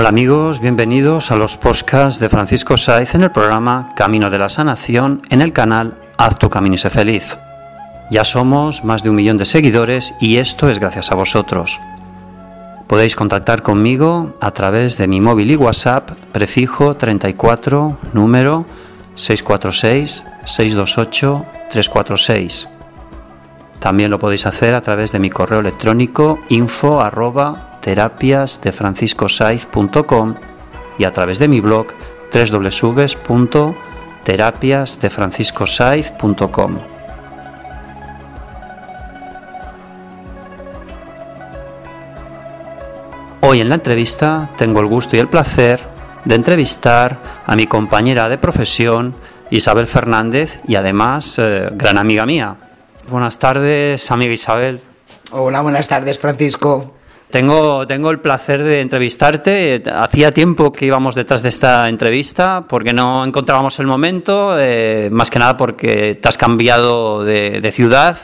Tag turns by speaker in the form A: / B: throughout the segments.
A: Hola amigos, bienvenidos a los podcasts de Francisco Saiz en el programa Camino de la Sanación en el canal Haz tu camino y sé feliz. Ya somos más de un millón de seguidores y esto es gracias a vosotros. Podéis contactar conmigo a través de mi móvil y WhatsApp prefijo 34 número 646 628 346. También lo podéis hacer a través de mi correo electrónico info terapiasdefranciscosaiz.com y a través de mi blog www.terapiasdefranciscosaiz.com. Hoy en la entrevista tengo el gusto y el placer de entrevistar a mi compañera de profesión, Isabel Fernández, y además eh, gran amiga mía. Buenas tardes, amiga Isabel.
B: Hola, buenas tardes, Francisco.
A: Tengo, tengo el placer de entrevistarte. Hacía tiempo que íbamos detrás de esta entrevista porque no encontrábamos el momento, eh, más que nada porque te has cambiado de, de ciudad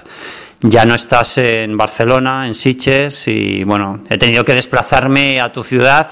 A: ya no estás en Barcelona, en Siches, y bueno, he tenido que desplazarme a tu ciudad,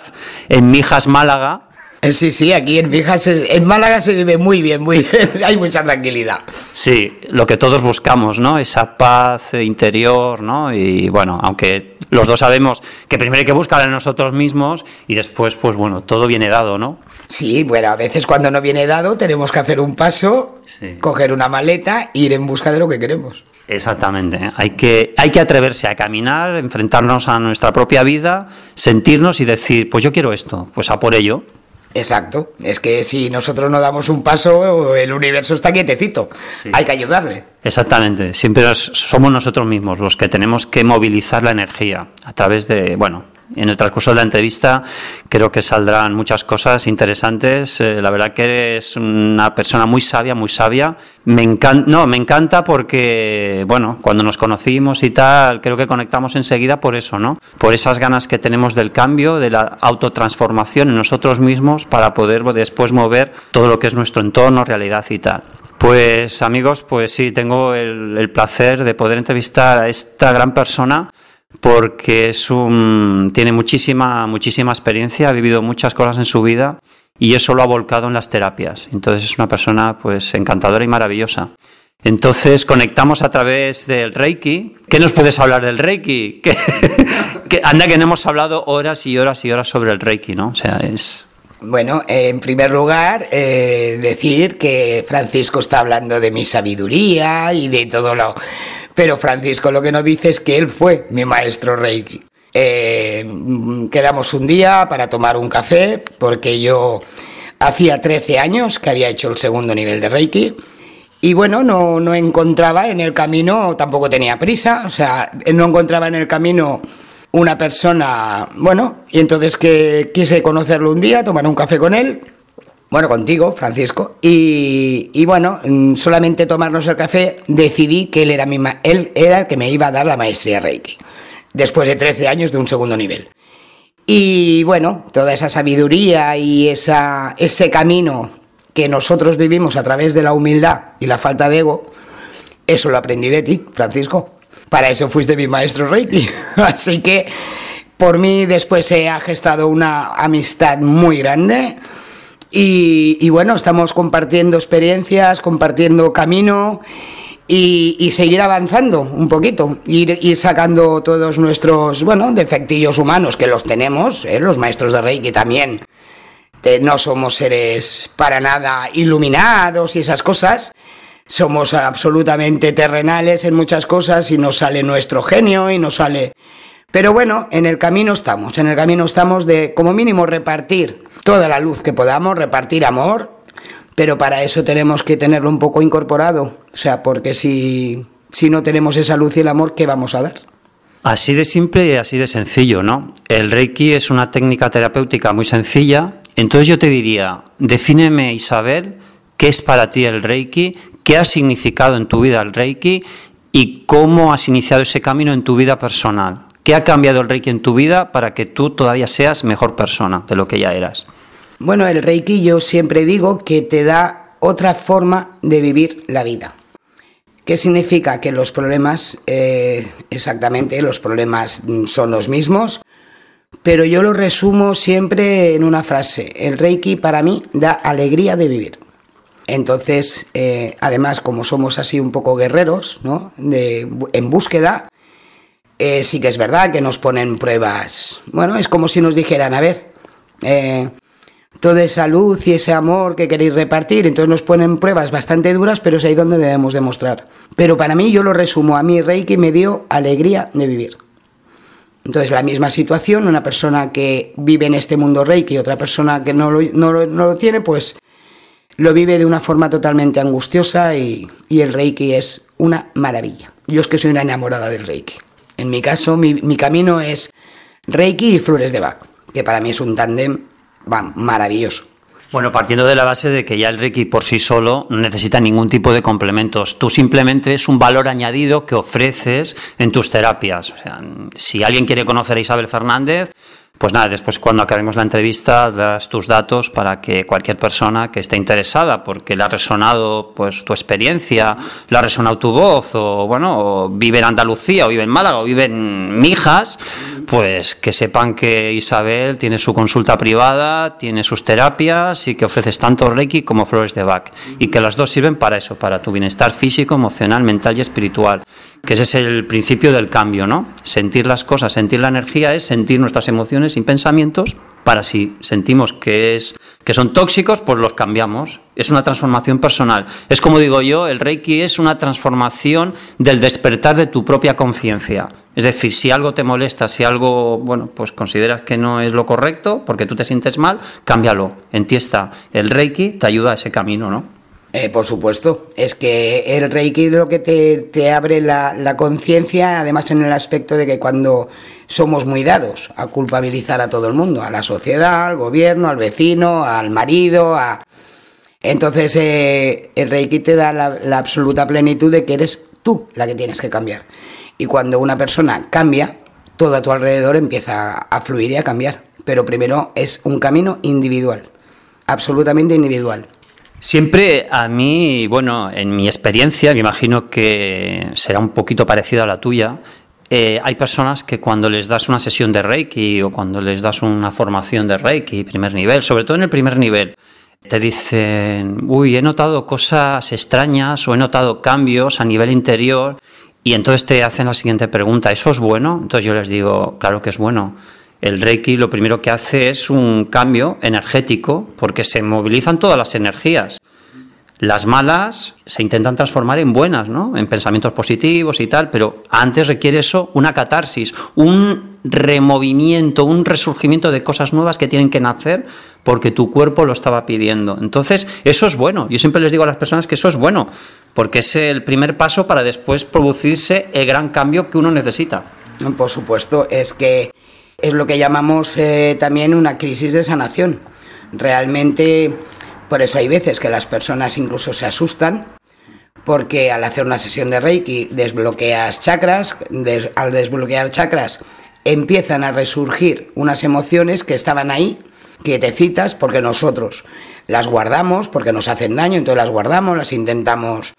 A: en Mijas, Málaga.
B: Eh, Sí, sí, aquí en Mijas, en Málaga se vive muy bien, muy bien, hay mucha tranquilidad.
A: Sí, lo que todos buscamos, ¿no? Esa paz interior, ¿no? Y bueno, aunque los dos sabemos que primero hay que buscar en nosotros mismos y después, pues bueno, todo viene dado, ¿no?
B: Sí, bueno, a veces cuando no viene dado tenemos que hacer un paso,
A: Sí.
B: coger una maleta e ir en busca de lo que queremos.
A: Exactamente. Hay que, hay que atreverse a caminar, enfrentarnos a nuestra propia vida, sentirnos y decir, pues yo quiero esto, pues a por ello.
B: Exacto, es que si nosotros no damos un paso, el universo está quietecito,
A: Sí.
B: hay que ayudarle.
A: Exactamente. Siempre somos nosotros mismos los que tenemos que movilizar la energía a través de, bueno, en el transcurso de la entrevista creo que saldrán muchas cosas interesantes. Eh, la verdad que eres una persona muy sabia, muy sabia. Me encanta, no, me encanta porque, bueno, cuando nos conocimos y tal, creo que conectamos enseguida por eso, ¿no? Por esas ganas que tenemos del cambio, de la autotransformación en nosotros mismos para poder después mover todo lo que es nuestro entorno, realidad y tal. Pues amigos, pues sí, tengo el, el placer de poder entrevistar a esta gran persona porque es un, tiene muchísima, muchísima experiencia, ha vivido muchas cosas en su vida y eso lo ha volcado en las terapias. Entonces es una persona pues encantadora y maravillosa. Entonces conectamos a través del Reiki. ¿Qué nos puedes hablar del Reiki? Anda que no hemos hablado horas y horas y horas sobre el Reiki, ¿no? O sea, es...
B: Bueno, en primer lugar, eh, decir que Francisco está hablando de mi sabiduría y de todo lo... Pero Francisco lo que no dice es que él fue mi maestro Reiki. Eh, quedamos un día para tomar un café porque yo hacía 13 años que había hecho el segundo nivel de Reiki y bueno, no, no encontraba en el camino, tampoco tenía prisa, o sea, no encontraba en el camino una persona, bueno, y entonces que quise conocerlo un día, tomar un café con él, bueno, contigo, Francisco, y, bueno, mm, solamente tomarnos el café decidí que él era, mi él era el que me iba a dar la maestría Reiki, después de 13 años de un segundo nivel. Y bueno, toda esa sabiduría y esa, ese camino que nosotros vivimos a través de la humildad y la falta de ego, eso lo aprendí de ti, Francisco. Para eso fuiste mi maestro Reiki. Así que por mí después se ha gestado una amistad muy grande. Y, bueno, estamos compartiendo experiencias, compartiendo camino y, seguir avanzando un poquito, ir, sacando todos nuestros, bueno, defectillos humanos que los tenemos, ¿eh? los maestros de Reiki también. No somos seres para nada iluminados y esas cosas. Somos absolutamente terrenales en muchas cosas y nos sale nuestro genio y nos sale... Pero bueno, en el camino estamos, en el camino estamos de como mínimo repartir toda la luz que podamos, repartir amor, pero para eso tenemos que tenerlo un poco incorporado. O sea, porque si, si no tenemos esa luz y el amor, ¿qué vamos a dar?
A: Así de simple y así de sencillo, ¿no? El Reiki es una técnica terapéutica muy sencilla. Entonces yo te diría, defíneme, Isabel, qué es para ti el Reiki, qué ha significado en tu vida el Reiki y cómo has iniciado ese camino en tu vida personal. ¿Qué ha cambiado el Reiki en tu vida para que tú todavía seas mejor persona de lo que ya eras?
B: Bueno, el Reiki yo siempre digo que te da otra forma de vivir la vida. ¿Qué significa? Que los problemas, eh, exactamente, los problemas son los mismos, pero yo lo resumo siempre en una frase. El Reiki para mí da alegría de vivir. Entonces, eh, además, como somos así un poco guerreros, ¿no? De, en búsqueda, eh, sí que es verdad que nos ponen pruebas. Bueno, es como si nos dijeran, a ver, eh, toda esa luz y ese amor que queréis repartir, entonces nos ponen pruebas bastante duras, pero es ahí donde debemos demostrar. Pero para mí, yo lo resumo, a mí Reiki me dio alegría de vivir. Entonces, la misma situación, una persona que vive en este mundo reiki y otra persona que no lo, no lo, tiene, pues lo vive de una forma totalmente angustiosa y, el reiki es una maravilla. Yo es que soy una enamorada del reiki. En mi caso, mi, mi camino es reiki y flores de Bach, que para mí es un tándem maravilloso.
A: Bueno, partiendo de la base de que ya el Reiki por sí solo no necesita ningún tipo de complementos. Tú simplemente es un valor añadido que ofreces en tus terapias. O sea, si alguien quiere conocer a Isabel Fernández, pues nada, después cuando acabemos la entrevista das tus datos para que cualquier persona que esté interesada, porque le ha resonado pues tu experiencia, le ha resonado tu voz, o bueno, vive en Andalucía, o vive en Málaga, o vive en Mijas, pues que sepan que Isabel tiene su consulta privada, tiene sus terapias y que ofreces tanto Reiki como flores de Bach. Y que las dos sirven para eso, para tu bienestar físico, emocional, mental y espiritual que ese es el principio del cambio, ¿no? Sentir las cosas, sentir la energía es sentir nuestras emociones y pensamientos para si sentimos que es que son tóxicos, pues los cambiamos. Es una transformación personal. Es como digo yo, el Reiki es una transformación del despertar de tu propia conciencia. Es decir, si algo te molesta, si algo, bueno, pues consideras que no es lo correcto, porque tú te sientes mal, cámbialo. En ti está. El Reiki te ayuda a ese camino, ¿no?
B: Eh, por supuesto, es que el Reiki lo que te, abre la, conciencia, además en el aspecto de que cuando somos muy dados a culpabilizar a todo el mundo, a la sociedad, al gobierno, al vecino, al marido, a... Entonces eh, el Reiki te da la, absoluta plenitud de que eres tú la que tienes que cambiar. Y cuando una persona cambia, todo a tu alrededor empieza a fluir y a cambiar. Pero primero es un camino individual, absolutamente individual.
A: Siempre a mí, bueno, en mi experiencia, me imagino que será un poquito parecida a la tuya, eh, hay personas que cuando les das una sesión de Reiki o cuando les das una formación de Reiki, primer nivel, sobre todo en el primer nivel, te dicen, uy, he notado cosas extrañas o he notado cambios a nivel interior y entonces te hacen la siguiente pregunta, ¿eso es bueno? Entonces yo les digo, claro que es bueno el Reiki lo primero que hace es un cambio energético porque se movilizan todas las energías. Las malas se intentan transformar en buenas, ¿no? En pensamientos positivos y tal, pero antes requiere eso una catarsis, un removimiento, un resurgimiento de cosas nuevas que tienen que nacer porque tu cuerpo lo estaba pidiendo. Entonces, eso es bueno. Yo siempre les digo a las personas que eso es bueno, porque es el primer paso para después producirse el gran cambio que uno necesita.
B: Por supuesto, es que es lo que llamamos eh, también una crisis de sanación. Realmente, por eso hay veces que las personas incluso se asustan, porque al hacer una sesión de Reiki desbloqueas chakras, al desbloquear chakras empiezan a resurgir unas emociones que estaban ahí, que te citas, porque nosotros las guardamos, porque nos hacen daño, entonces las guardamos, las intentamos.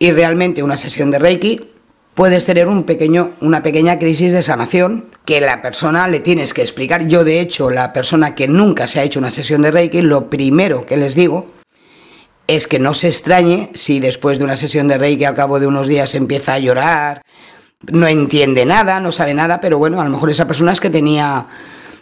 B: Y realmente una sesión de Reiki puedes tener un pequeño, una pequeña crisis de sanación que la persona le tienes que explicar. Yo, de hecho, la persona que nunca se ha hecho una sesión de Reiki, lo primero que les digo es que no se extrañe si después de una sesión de Reiki al cabo de unos días empieza a llorar, no entiende nada, no sabe nada, pero bueno, a lo mejor esa persona es que tenía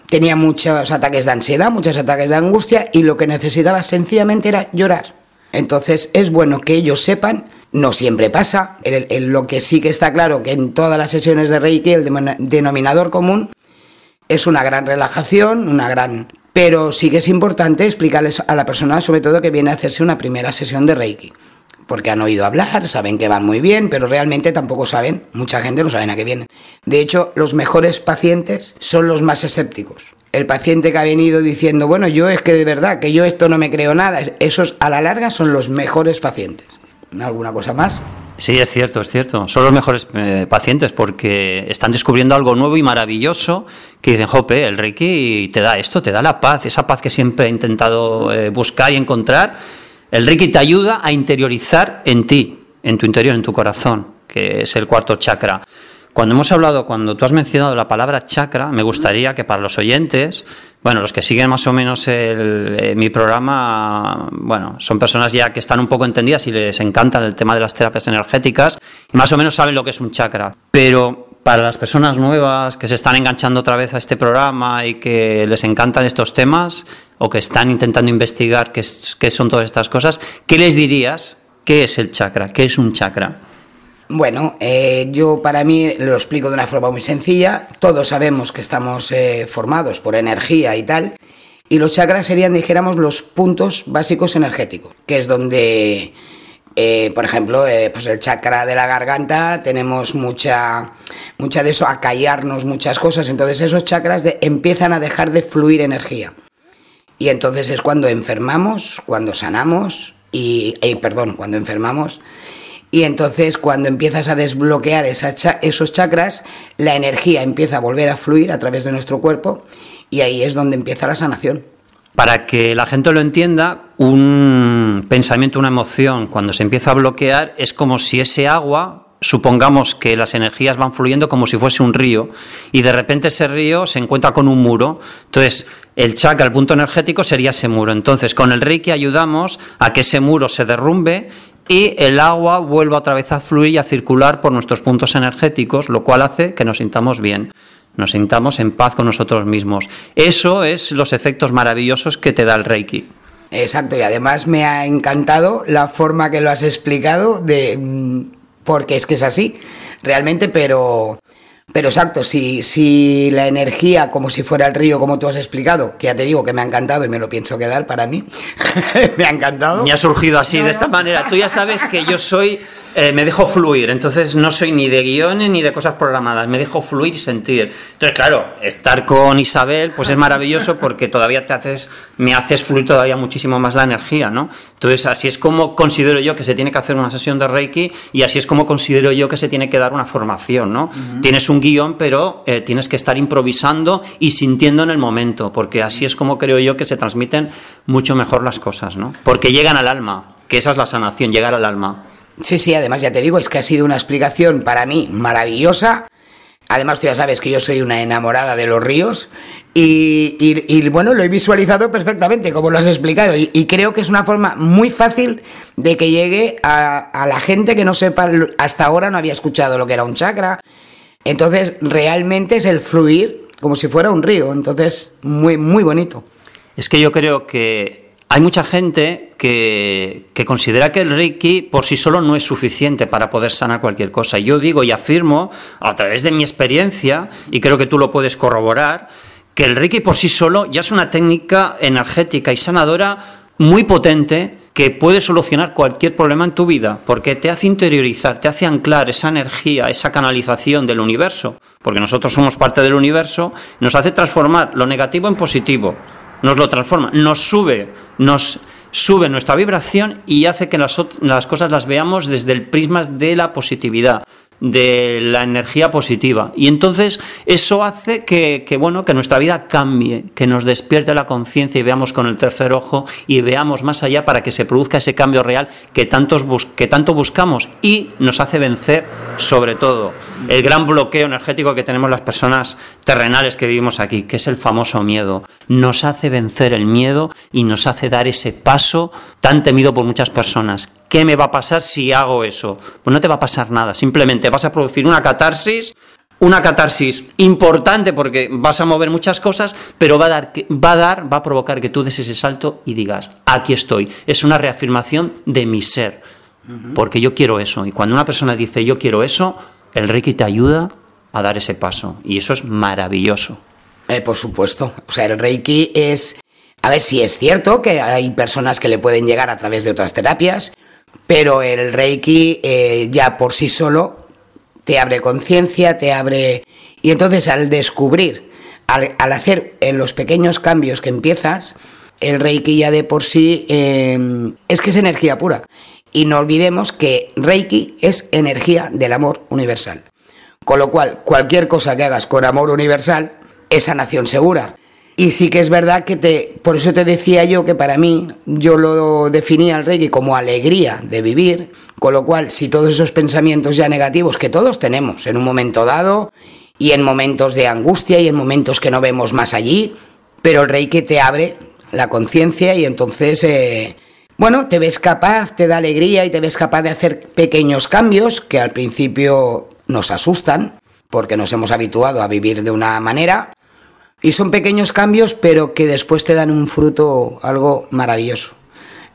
B: tenía muchos ataques de ansiedad, muchos ataques de angustia y lo que necesitaba sencillamente era llorar. Entonces es bueno que ellos sepan no siempre pasa. lo que sí que está claro que en todas las sesiones de Reiki el denominador común es una gran relajación, una gran... Pero sí que es importante explicarles a la persona, sobre todo que viene a hacerse una primera sesión de Reiki. Porque han oído hablar, saben que van muy bien, pero realmente tampoco saben, mucha gente no sabe a qué vienen. De hecho, los mejores pacientes son los más escépticos. El paciente que ha venido diciendo, bueno, yo es que de verdad, que yo esto no me creo nada, esos a la larga son los mejores pacientes. ¿Alguna cosa más?
A: Sí, es cierto, es cierto. Son los mejores eh, pacientes porque están descubriendo algo nuevo y maravilloso que dicen, jope, el Reiki te da esto, te da la paz, esa paz que siempre he intentado eh, buscar y encontrar. El Reiki te ayuda a interiorizar en ti, en tu interior, en tu corazón, que es el cuarto chakra. Cuando hemos hablado, cuando tú has mencionado la palabra chakra, me gustaría que para los oyentes, bueno, los que siguen más o menos eh, mi programa, bueno, son personas ya que están un poco entendidas y les encanta el tema de las terapias energéticas y más o menos saben lo que es un chakra. Pero para las personas nuevas que se están enganchando otra vez a este programa y que les encantan estos temas o que están intentando investigar qué son todas estas cosas, ¿qué les dirías? ¿Qué es el chakra? ¿Qué es un chakra?
B: Bueno, eh, yo para mí lo explico de una forma muy sencilla. Todos sabemos que estamos eh, formados por energía y tal. Y los chakras serían, dijéramos, los puntos básicos energéticos, que es donde, eh, por ejemplo, pues el chakra de la garganta, tenemos mucha, mucha de eso, a callarnos muchas cosas. Entonces esos chakras empiezan a dejar de fluir energía. Y entonces es cuando enfermamos, cuando sanamos, y, perdón, cuando enfermamos y entonces cuando empiezas a desbloquear esos chakras, la energía empieza a volver a fluir a través de nuestro cuerpo y ahí es donde empieza la sanación.
A: Para que la gente lo entienda, un pensamiento, una emoción, cuando se empieza a bloquear, es como si ese agua, supongamos que las energías van fluyendo como si fuese un río, y de repente ese río se encuentra con un muro. Entonces, el chakra, el punto energético, sería ese muro. Entonces, con el Reiki ayudamos a que ese muro se derrumbe y el agua vuelve otra vez a fluir y a circular por nuestros puntos energéticos, lo cual hace que nos sintamos bien, nos sintamos en paz con nosotros mismos. Eso es los efectos maravillosos que te da el Reiki.
B: Exacto, y además me ha encantado la forma que lo has explicado de mm, porque es que es así, realmente, pero pero exacto, si, si la energía, como si fuera el río, como tú has explicado, que ya te digo que me ha encantado y me lo pienso quedar para mí, me ha encantado.
A: Me ha surgido así, de esta manera. Tú ya sabes que yo soy eh, me dejo fluir, entonces no soy ni de guiones ni de cosas programadas, me dejo fluir y sentir. Entonces, claro, estar con Isabel pues es maravilloso porque todavía te haces, me haces fluir todavía muchísimo más la energía, ¿no? Entonces, así es como considero yo que se tiene que hacer una sesión de Reiki y así es como considero yo que se tiene que dar una formación, ¿no? Tienes un guion, pero eh, tienes que estar improvisando y sintiendo en el momento, porque así es como creo yo que se transmiten mucho mejor las cosas, ¿no? Porque llegan al alma, que esa es la sanación, llegar al alma.
B: Sí, sí, además ya te digo, es que ha sido una explicación para mí maravillosa. Además, tú ya sabes que yo soy una enamorada de los ríos y, bueno, lo he visualizado perfectamente, como lo has explicado. Y, creo que es una forma muy fácil de que llegue a, a, la gente que no sepa, hasta ahora no había escuchado lo que era un chakra. Entonces, realmente es el fluir como si fuera un río. Entonces, muy, muy bonito.
A: Es que yo creo que hay mucha gente que, considera que el Reiki por sí solo no es suficiente para poder sanar cualquier cosa. Yo digo y afirmo, a través de mi experiencia, y creo que tú lo puedes corroborar, que el Reiki por sí solo ya es una técnica energética y sanadora muy potente que puede solucionar cualquier problema en tu vida, porque te hace interiorizar, te hace anclar esa energía, esa canalización del universo, porque nosotros somos parte del universo, nos hace transformar lo negativo en positivo nos lo transforma, nos sube, nos sube nuestra vibración y hace que las, las cosas las veamos desde el prisma de la positividad de la energía positiva. Y entonces eso hace que, bueno, que nuestra vida cambie, que nos despierte la conciencia y veamos con el tercer ojo y veamos más allá para que se produzca ese cambio real que, tantos que tanto buscamos y nos hace vencer sobre todo el gran bloqueo energético que tenemos las personas terrenales que vivimos aquí, que es el famoso miedo. Nos hace vencer el miedo y nos hace dar ese paso tan temido por muchas personas ¿qué me va a pasar si hago eso? Pues no te va a pasar nada, simplemente vas a producir una catarsis, una catarsis importante porque vas a mover muchas cosas, pero va a dar, va a, dar, va a provocar que tú des ese salto y digas, aquí estoy. Es una reafirmación de mi ser, porque yo quiero eso. Y cuando una persona dice, yo quiero eso, el Reiki te ayuda a dar ese paso. Y eso es maravilloso.
B: Eh, por supuesto. O sea, el Reiki es... A ver si es cierto que hay personas que le pueden llegar a través de otras terapias, pero el Reiki eh, ya por sí solo te abre conciencia, te abre... Y entonces al descubrir, al, hacer en los pequeños cambios que empiezas, el Reiki ya de por sí eh, es que es energía pura. Y no olvidemos que Reiki es energía del amor universal. Con lo cual, cualquier cosa que hagas con amor universal es sanación segura. Y sí que es verdad que te, por eso te decía yo que para mí, yo lo definía al Reiki como alegría de vivir, Con lo cual, si todos esos pensamientos ya negativos que todos tenemos en un momento dado y en momentos de angustia y en momentos que no vemos más allí, pero el Reiki te abre la conciencia y entonces, eh, bueno, te ves capaz, te da alegría y te ves capaz de hacer pequeños cambios que al principio nos asustan porque nos hemos habituado a vivir de una manera y son pequeños cambios pero que después te dan un fruto algo maravilloso.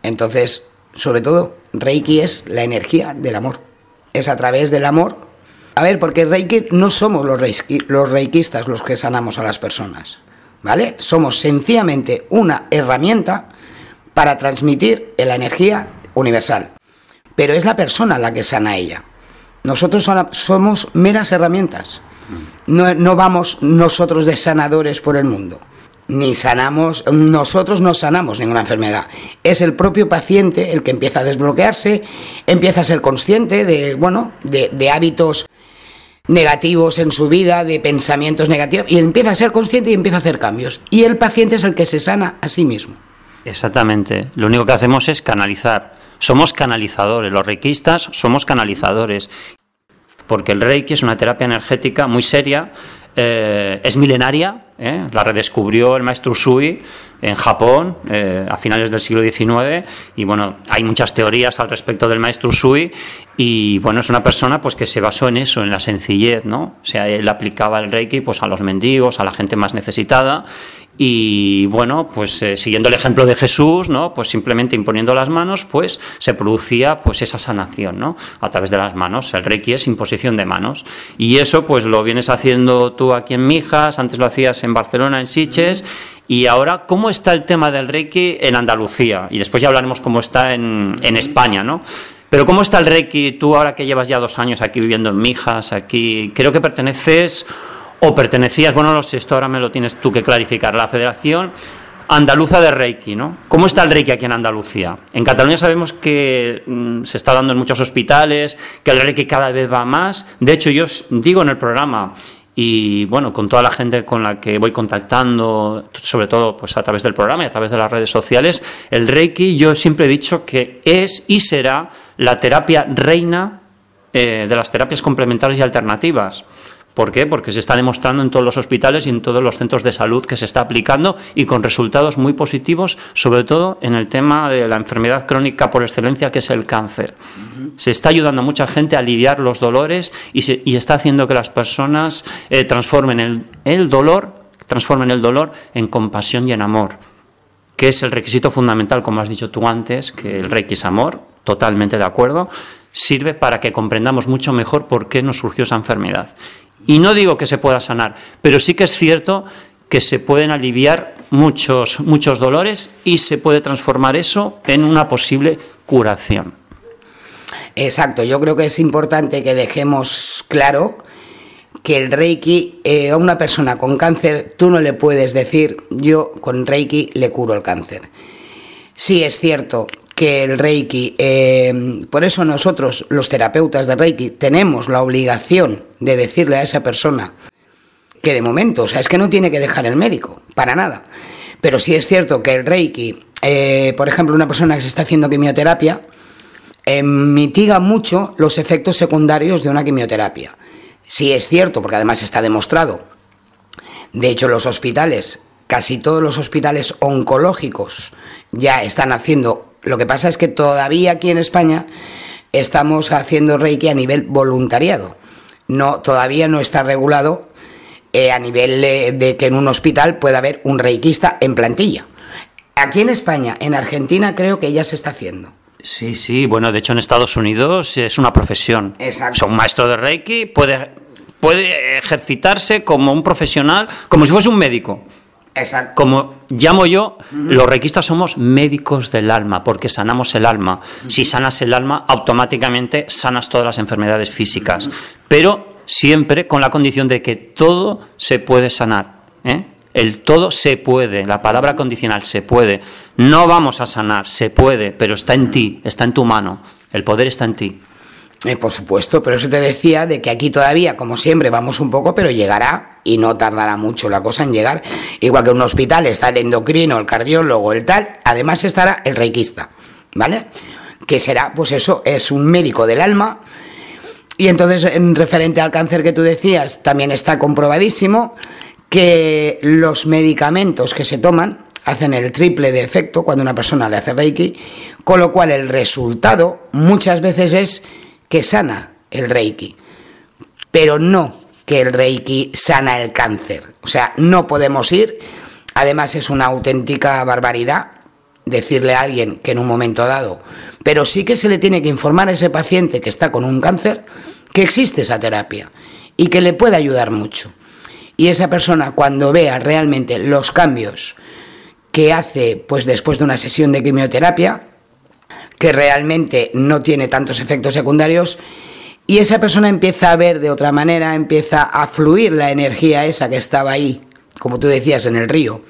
B: Entonces, sobre todo, Reiki es la energía del amor. Es a través del amor. A ver, porque Reiki no somos los, reiki, los reikistas los que sanamos a las personas. ¿Vale? Somos sencillamente una herramienta para transmitir la energía universal. Pero es la persona la que sana a ella. Nosotros somos meras herramientas. No, no vamos nosotros de sanadores por el mundo ni sanamos, nosotros no sanamos ninguna enfermedad. Es el propio paciente el que empieza a desbloquearse, empieza a ser consciente de, bueno, de, hábitos negativos en su vida, de pensamientos negativos, y empieza a ser consciente y empieza a hacer cambios. Y el paciente es el que se sana a sí mismo.
A: Exactamente. Lo único que hacemos es canalizar. Somos canalizadores. Los reikistas somos canalizadores. Porque el reiki es una terapia energética muy seria eh, es milenaria, ¿eh? la redescubrió el maestro Usui en Japón eh, a finales del siglo XIX y bueno, hay muchas teorías al respecto del maestro Usui y bueno, es una persona pues que se basó en eso, en la sencillez, ¿no? O sea, él aplicaba el Reiki pues a los mendigos, a la gente más necesitada y bueno, pues eh, siguiendo el ejemplo de Jesús, ¿no? Pues simplemente imponiendo las manos, pues se producía pues esa sanación, ¿no? A través de las manos. El Reiki es imposición de manos. Y eso pues lo vienes haciendo tú aquí en Mijas, antes lo hacías en Barcelona, en Siches, y ahora, ¿cómo está el tema del Reiki en Andalucía? Y después ya hablaremos cómo está en, en España, ¿no? Pero ¿cómo está el Reiki tú ahora que llevas ya dos años aquí viviendo en Mijas, aquí? Creo que perteneces o pertenecías, bueno, no sé, esto ahora me lo tienes tú que clarificar, la Federación Andaluza de Reiki, ¿no? ¿Cómo está el Reiki aquí en Andalucía? En Cataluña sabemos que mm, se está dando en muchos hospitales, que el Reiki cada vez va más. De hecho, yo os digo en el programa, y bueno, con toda la gente con la que voy contactando, sobre todo pues a través del programa y a través de las redes sociales, el Reiki yo siempre he dicho que es y será la terapia reina eh, de las terapias complementarias y alternativas. ¿Por qué? Porque se está demostrando en todos los hospitales y en todos los centros de salud que se está aplicando y con resultados muy positivos, sobre todo en el tema de la enfermedad crónica por excelencia que es el cáncer. Se está ayudando a mucha gente a aliviar los dolores y, está haciendo que las personas eh, transformen el, el dolor, transformen el dolor en compasión y en amor que es el requisito fundamental, como has dicho tú antes, que el Reiki es amor, totalmente de acuerdo, sirve para que comprendamos mucho mejor por qué nos surgió esa enfermedad. Y no digo que se pueda sanar, pero sí que es cierto que se pueden aliviar muchos, muchos dolores y se puede transformar eso en una posible curación.
B: Exacto, yo creo que es importante que dejemos claro que el Reiki eh, a una persona con cáncer tú no le puedes decir yo con Reiki le curo el cáncer. Sí es cierto que el Reiki, eh, por eso nosotros, los terapeutas de Reiki, tenemos la obligación de decirle a esa persona que de momento, o sea, es que no tiene que dejar el médico, para nada. Pero sí es cierto que el Reiki, eh, por ejemplo, una persona que se está haciendo quimioterapia, eh, mitiga mucho los efectos secundarios de una quimioterapia. Sí es cierto, porque además está demostrado. De hecho, los hospitales, casi todos los hospitales oncológicos, ya están haciendo lo que pasa es que todavía aquí en España estamos haciendo Reiki a nivel voluntariado. No, todavía no está regulado eh, a nivel de, que en un hospital pueda haber un reikista en plantilla. Aquí en España, en Argentina creo que ya se está haciendo.
A: Sí, sí, bueno, de hecho en Estados Unidos es una profesión.
B: Exacto.
A: un maestro de Reiki puede, puede ejercitarse como un profesional, como si fuese un médico. Como llamo yo, los requistas somos médicos del alma, porque sanamos el alma. Si sanas el alma, automáticamente sanas todas las enfermedades físicas. Pero siempre con la condición de que todo se puede sanar. ¿eh? El todo se puede, la palabra condicional se puede. No vamos a sanar, se puede, pero está en ti, está en tu mano. El poder está en ti.
B: Eh, por supuesto, pero eso te decía de que aquí todavía, como siempre, vamos un poco, pero llegará y no tardará mucho la cosa en llegar. Igual que un hospital está el endocrino, el cardiólogo, el tal, además estará el reikista, ¿vale? que será, pues eso, es un médico del alma. Y entonces, en referente al cáncer que tú decías, también está comprobadísimo que los medicamentos que se toman hacen el triple de efecto cuando una persona le hace Reiki, con lo cual el resultado muchas veces es que sana el Reiki, pero no que el Reiki sana el cáncer. O sea, no podemos ir, además es una auténtica barbaridad decirle a alguien que en un momento dado, pero sí que se le tiene que informar a ese paciente que está con un cáncer que existe esa terapia y que le puede ayudar mucho. Y esa persona cuando vea realmente los cambios que hace pues después de una sesión de quimioterapia, que realmente no tiene tantos efectos secundarios, y esa persona empieza a ver de otra manera, empieza a fluir la energía esa que estaba ahí, como tú decías, en el río.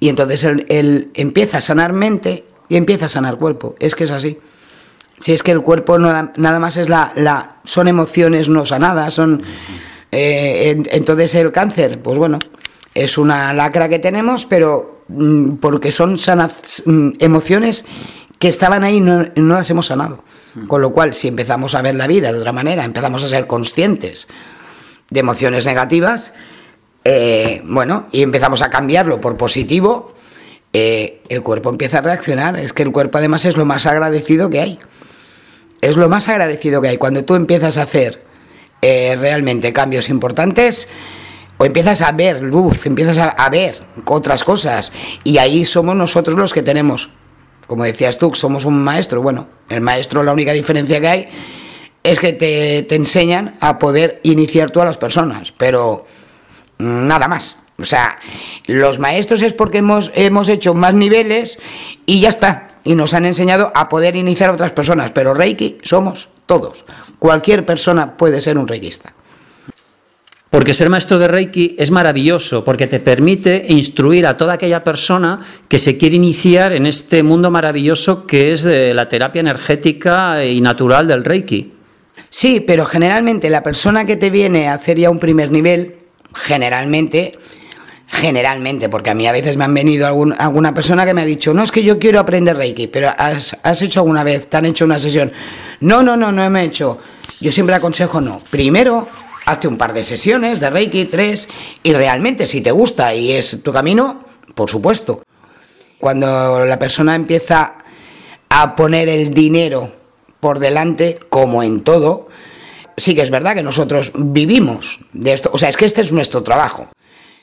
B: Y entonces él, empieza a sanar mente y empieza a sanar cuerpo. Es que es así. Si es que el cuerpo nada más es la, la, son emociones no sanadas, son eh, entonces el cáncer, pues bueno, es una lacra que tenemos, pero mm, porque son sanas, mm, emociones que estaban ahí no, no las hemos sanado. Con lo cual, si empezamos a ver la vida de otra manera, empezamos a ser conscientes de emociones negativas, eh, bueno, y empezamos a cambiarlo por positivo, eh, el cuerpo empieza a reaccionar. Es que el cuerpo además es lo más agradecido que hay. Es lo más agradecido que hay. Cuando tú empiezas a hacer eh, realmente cambios importantes, o empiezas a ver luz, empiezas a, ver otras cosas, y ahí somos nosotros los que tenemos como decías tú, somos un maestro. Bueno, el maestro, la única diferencia que hay es que te, enseñan a poder iniciar tú a las personas, pero nada más. O sea, los maestros es porque hemos, hemos hecho más niveles y ya está. Y nos han enseñado a poder iniciar a otras personas. Pero Reiki somos todos. Cualquier persona puede ser un reikista.
A: Porque ser maestro de Reiki es maravilloso, porque te permite instruir a toda aquella persona que se quiere iniciar en este mundo maravilloso que es de la terapia energética y natural del Reiki.
B: Sí, pero generalmente la persona que te viene a hacer ya un primer nivel, generalmente, generalmente, porque a mí a veces me han venido alguna persona que me ha dicho, no es que yo quiero aprender Reiki, pero has, has hecho alguna vez, te han hecho una sesión. No, no, no, no me he hecho. Yo siempre aconsejo no. Primero, hazte un par de sesiones de Reiki, tres, y realmente si te gusta y es tu camino, por supuesto. Cuando la persona empieza a poner el dinero por delante, como en todo, sí que es verdad que nosotros vivimos de esto. O sea, es que este es nuestro trabajo.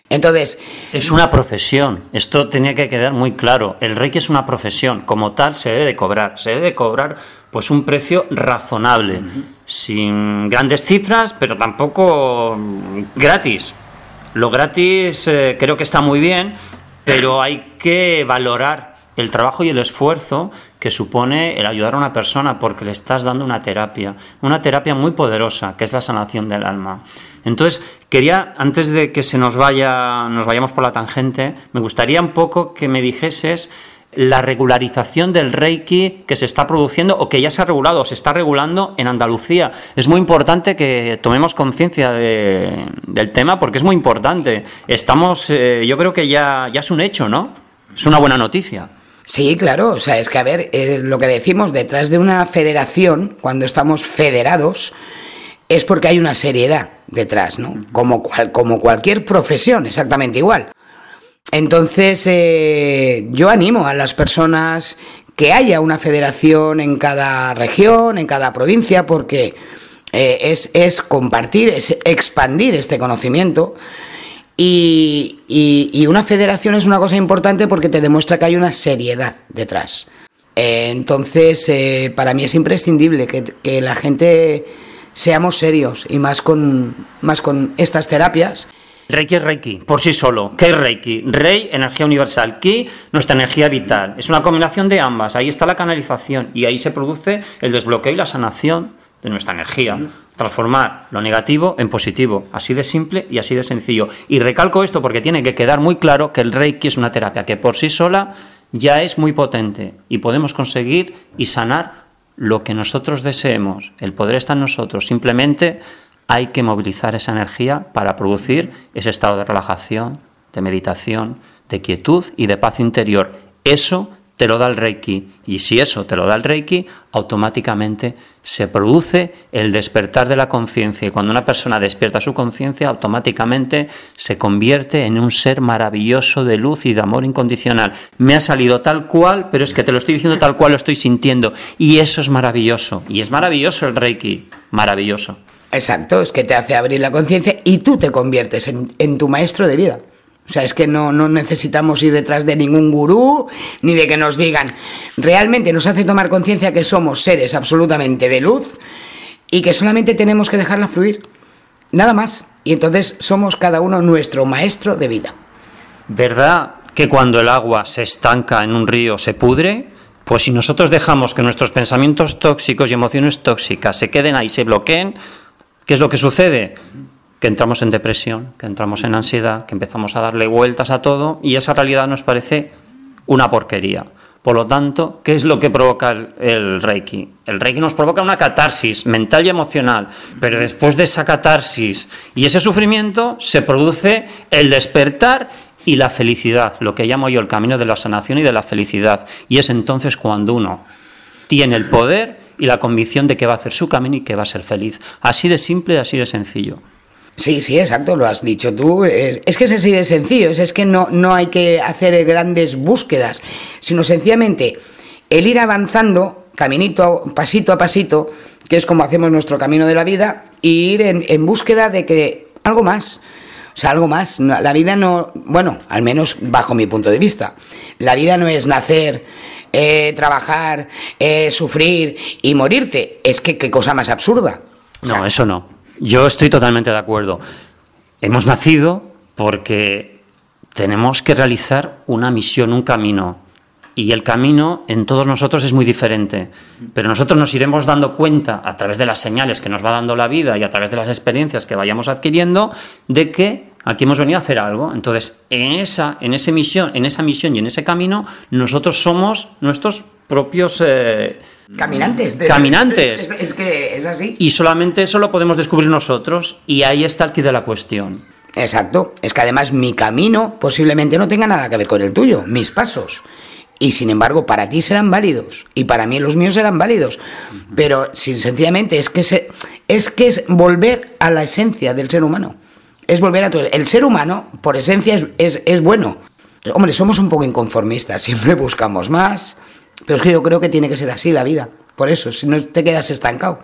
B: Entonces.
A: Es una profesión. Esto tenía que quedar muy claro. El Reiki es una profesión. Como tal, se debe de cobrar. Se debe de cobrar, pues, un precio razonable sin grandes cifras, pero tampoco gratis. Lo gratis eh, creo que está muy bien, pero hay que valorar el trabajo y el esfuerzo que supone el ayudar a una persona porque le estás dando una terapia, una terapia muy poderosa, que es la sanación del alma. Entonces, quería antes de que se nos vaya nos vayamos por la tangente, me gustaría un poco que me dijeses la regularización del Reiki que se está produciendo o que ya se ha regulado o se está regulando en Andalucía. Es muy importante que tomemos conciencia de, del tema porque es muy importante. Estamos, eh, yo creo que ya, ya es un hecho, ¿no? Es una buena noticia.
B: Sí, claro, o sea, es que a ver, eh, lo que decimos detrás de una federación, cuando estamos federados, es porque hay una seriedad detrás, ¿no? Como, cual, como cualquier profesión, exactamente igual. Entonces, eh, yo animo a las personas que haya una federación en cada región, en cada provincia, porque eh, es, es, compartir, es expandir este conocimiento. Y, una federación es una cosa importante porque te demuestra que hay una seriedad detrás. Eh, entonces, para mí es imprescindible que, que la gente seamos serios y más con, más con estas terapias
A: Reiki es Reiki, por sí solo. ¿Qué es Reiki? Rei, energía universal. Ki, nuestra energía vital. Es una combinación de ambas. Ahí está la canalización y ahí se produce el desbloqueo y la sanación de nuestra energía. Transformar lo negativo en positivo. Así de simple y así de sencillo. Y recalco esto porque tiene que quedar muy claro que el Reiki es una terapia que por sí sola ya es muy potente y podemos conseguir y sanar lo que nosotros deseemos. El poder está en nosotros. Simplemente hay que movilizar esa energía para producir ese estado de relajación, de meditación, de quietud y de paz interior. Eso te lo da el Reiki. Y si eso te lo da el Reiki, automáticamente se produce el despertar de la conciencia. Y cuando una persona despierta su conciencia, automáticamente se convierte en un ser maravilloso de luz y de amor incondicional. Me ha salido tal cual, pero es que te lo estoy diciendo tal cual lo estoy sintiendo. Y eso es maravilloso. Y es maravilloso el Reiki. Maravilloso.
B: Exacto, es que te hace abrir la conciencia y tú te conviertes en, tu maestro de vida. O sea, es que no, no necesitamos ir detrás de ningún gurú, ni de que nos digan. Realmente nos hace tomar conciencia que somos seres absolutamente de luz y que solamente tenemos que dejarla fluir. Nada más. Y entonces somos cada uno nuestro maestro de vida.
A: ¿Verdad que cuando el agua se estanca en un río se pudre? Pues si nosotros dejamos que nuestros pensamientos tóxicos y emociones tóxicas se queden ahí, se bloqueen, ¿qué es lo que sucede? que entramos en depresión, que entramos en ansiedad, que empezamos a darle vueltas a todo y esa realidad nos parece una porquería. Por lo tanto, ¿qué es lo que provoca el, Reiki? El Reiki nos provoca una catarsis mental y emocional, pero después de esa catarsis y ese sufrimiento se produce el despertar y la felicidad, lo que llamo yo el camino de la sanación y de la felicidad. Y es entonces cuando uno tiene el poder y la convicción de que va a hacer su camino y que va a ser feliz. Así de simple, así de sencillo.
B: Sí, sí, exacto, lo has dicho tú. Es, que es así de sencillo, es, que no, no hay que hacer grandes búsquedas, sino sencillamente el ir avanzando, caminito, pasito a pasito, que es como hacemos nuestro camino de la vida, y ir en, búsqueda de que algo más. O sea, algo más. La vida no, bueno, al menos bajo mi punto de vista, la vida no es nacer, eh, trabajar, eh, sufrir y morirte. Es que qué cosa más absurda.
A: no, eso no. Yo estoy totalmente de acuerdo. Hemos nacido porque tenemos que realizar una misión, un camino. Y el camino en todos nosotros es muy diferente. Pero nosotros nos iremos dando cuenta a través de las señales que nos va dando la vida y a través de las experiencias que vayamos adquiriendo de que aquí hemos venido a hacer algo. Entonces, en esa, en esa misión, en esa misión y en ese camino, nosotros somos nuestros propios eh,
B: Caminantes.
A: Caminantes.
B: Es, que es así.
A: Y solamente eso lo podemos descubrir nosotros y ahí está el quid de la cuestión.
B: Exacto. Es que además mi camino posiblemente no tenga nada que ver con el tuyo, mis pasos. Y sin embargo, para ti serán válidos. Y para mí los míos serán válidos. Pero sin, sencillamente es que, se, es que es volver a la esencia del ser humano. Es volver a todo. El ser humano, por esencia, es, es, es bueno. Hombre, somos un poco inconformistas. Siempre buscamos más pero es que yo creo que tiene que ser así la vida. Por eso, si no te quedas estancado.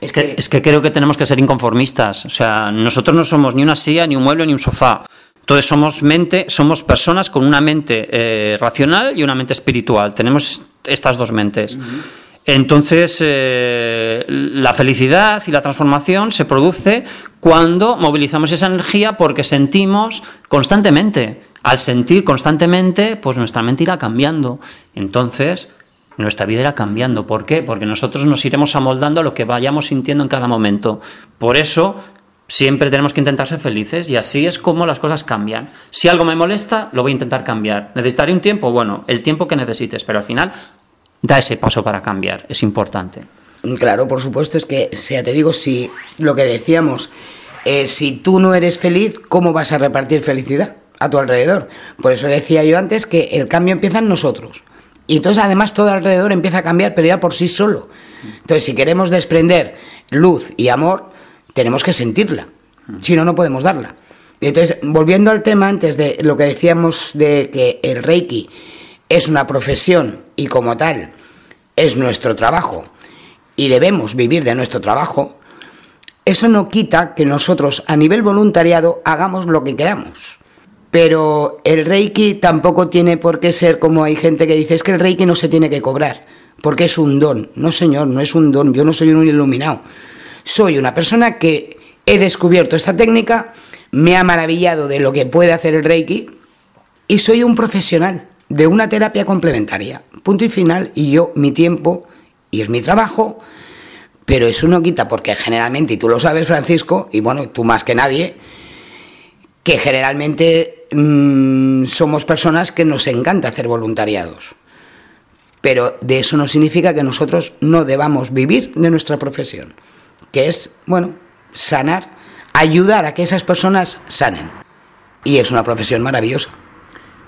A: Es que, es que creo que tenemos que ser inconformistas. O sea, nosotros no somos ni una silla, ni un mueble, ni un sofá. Entonces somos mente, somos personas con una mente eh, racional y una mente espiritual. Tenemos estas dos mentes. Entonces, eh, la felicidad y la transformación se produce cuando movilizamos esa energía porque sentimos constantemente al sentir constantemente, pues nuestra mente irá cambiando. Entonces, nuestra vida irá cambiando. ¿Por qué? Porque nosotros nos iremos amoldando a lo que vayamos sintiendo en cada momento. Por eso, siempre tenemos que intentar ser felices y así es como las cosas cambian. Si algo me molesta, lo voy a intentar cambiar. ¿Necesitaré un tiempo? Bueno, el tiempo que necesites, pero al final da ese paso para cambiar. Es importante.
B: Claro, por supuesto, es que, sea, te digo, si lo que decíamos, eh, si tú no eres feliz, ¿cómo vas a repartir felicidad? a tu alrededor. Por eso decía yo antes que el cambio empieza en nosotros. Y entonces además todo alrededor empieza a cambiar, pero ya por sí solo. Entonces si queremos desprender luz y amor, tenemos que sentirla. Si no, no podemos darla. Entonces, volviendo al tema antes de lo que decíamos de que el Reiki es una profesión y como tal es nuestro trabajo y debemos vivir de nuestro trabajo, eso no quita que nosotros a nivel voluntariado hagamos lo que queramos. Pero el Reiki tampoco tiene por qué ser como hay gente que dice, es que el Reiki no se tiene que cobrar, porque es un don. No, señor, no es un don, yo no soy un iluminado. Soy una persona que he descubierto esta técnica, me ha maravillado de lo que puede hacer el Reiki y soy un profesional de una terapia complementaria. Punto y final, y yo, mi tiempo, y es mi trabajo, pero eso no quita, porque generalmente, y tú lo sabes, Francisco, y bueno, tú más que nadie, que generalmente mm, somos personas que nos encanta hacer voluntariados. Pero de eso no significa que nosotros no debamos vivir de nuestra profesión, que es, bueno, sanar, ayudar a que esas personas sanen. Y es una profesión maravillosa.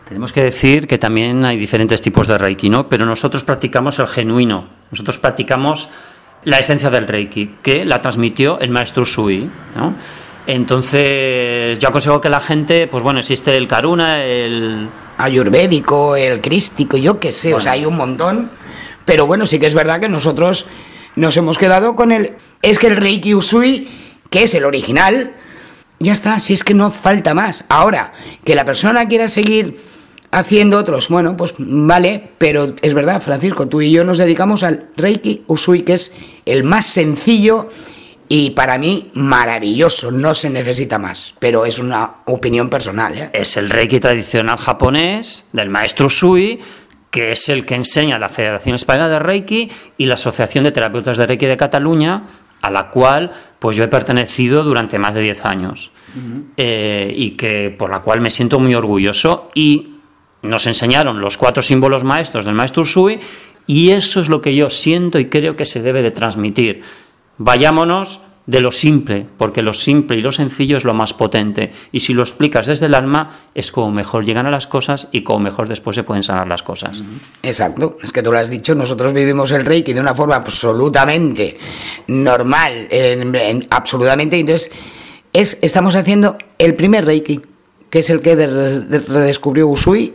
A: Tenemos que decir que también hay diferentes tipos de Reiki, ¿no? Pero nosotros practicamos el genuino. Nosotros practicamos la esencia del Reiki, que la transmitió el maestro Sui, ¿no? Entonces, yo aconsejo que la gente, pues bueno, existe el Karuna, el
B: ayurvédico, el crístico, yo qué sé, o sea, hay un montón. Pero bueno, sí que es verdad que nosotros nos hemos quedado con el. Es que el Reiki Usui, que es el original, ya está, si es que no falta más. Ahora, que la persona quiera seguir haciendo otros, bueno, pues vale, pero es verdad, Francisco, tú y yo nos dedicamos al Reiki Usui, que es el más sencillo y para mí maravilloso, no se necesita más, pero es una opinión personal. ¿eh?
A: Es el Reiki tradicional japonés del maestro Usui, que es el que enseña la Federación Española de Reiki y la Asociación de Terapeutas de Reiki de Cataluña, a la cual pues yo he pertenecido durante más de 10 años. Eh, y que por la cual me siento muy orgulloso. Y nos enseñaron los cuatro símbolos maestros del maestro Usui y eso es lo que yo siento y creo que se debe de transmitir. Vayámonos de lo simple, porque lo simple y lo sencillo es lo más potente. Y si lo explicas desde el alma, es como mejor llegan a las cosas y como mejor después se pueden sanar las cosas.
B: Exacto, es que tú lo has dicho, nosotros vivimos el Reiki de una forma absolutamente normal, absolutamente, entonces es, estamos haciendo el primer Reiki, que es el que redescubrió Usui,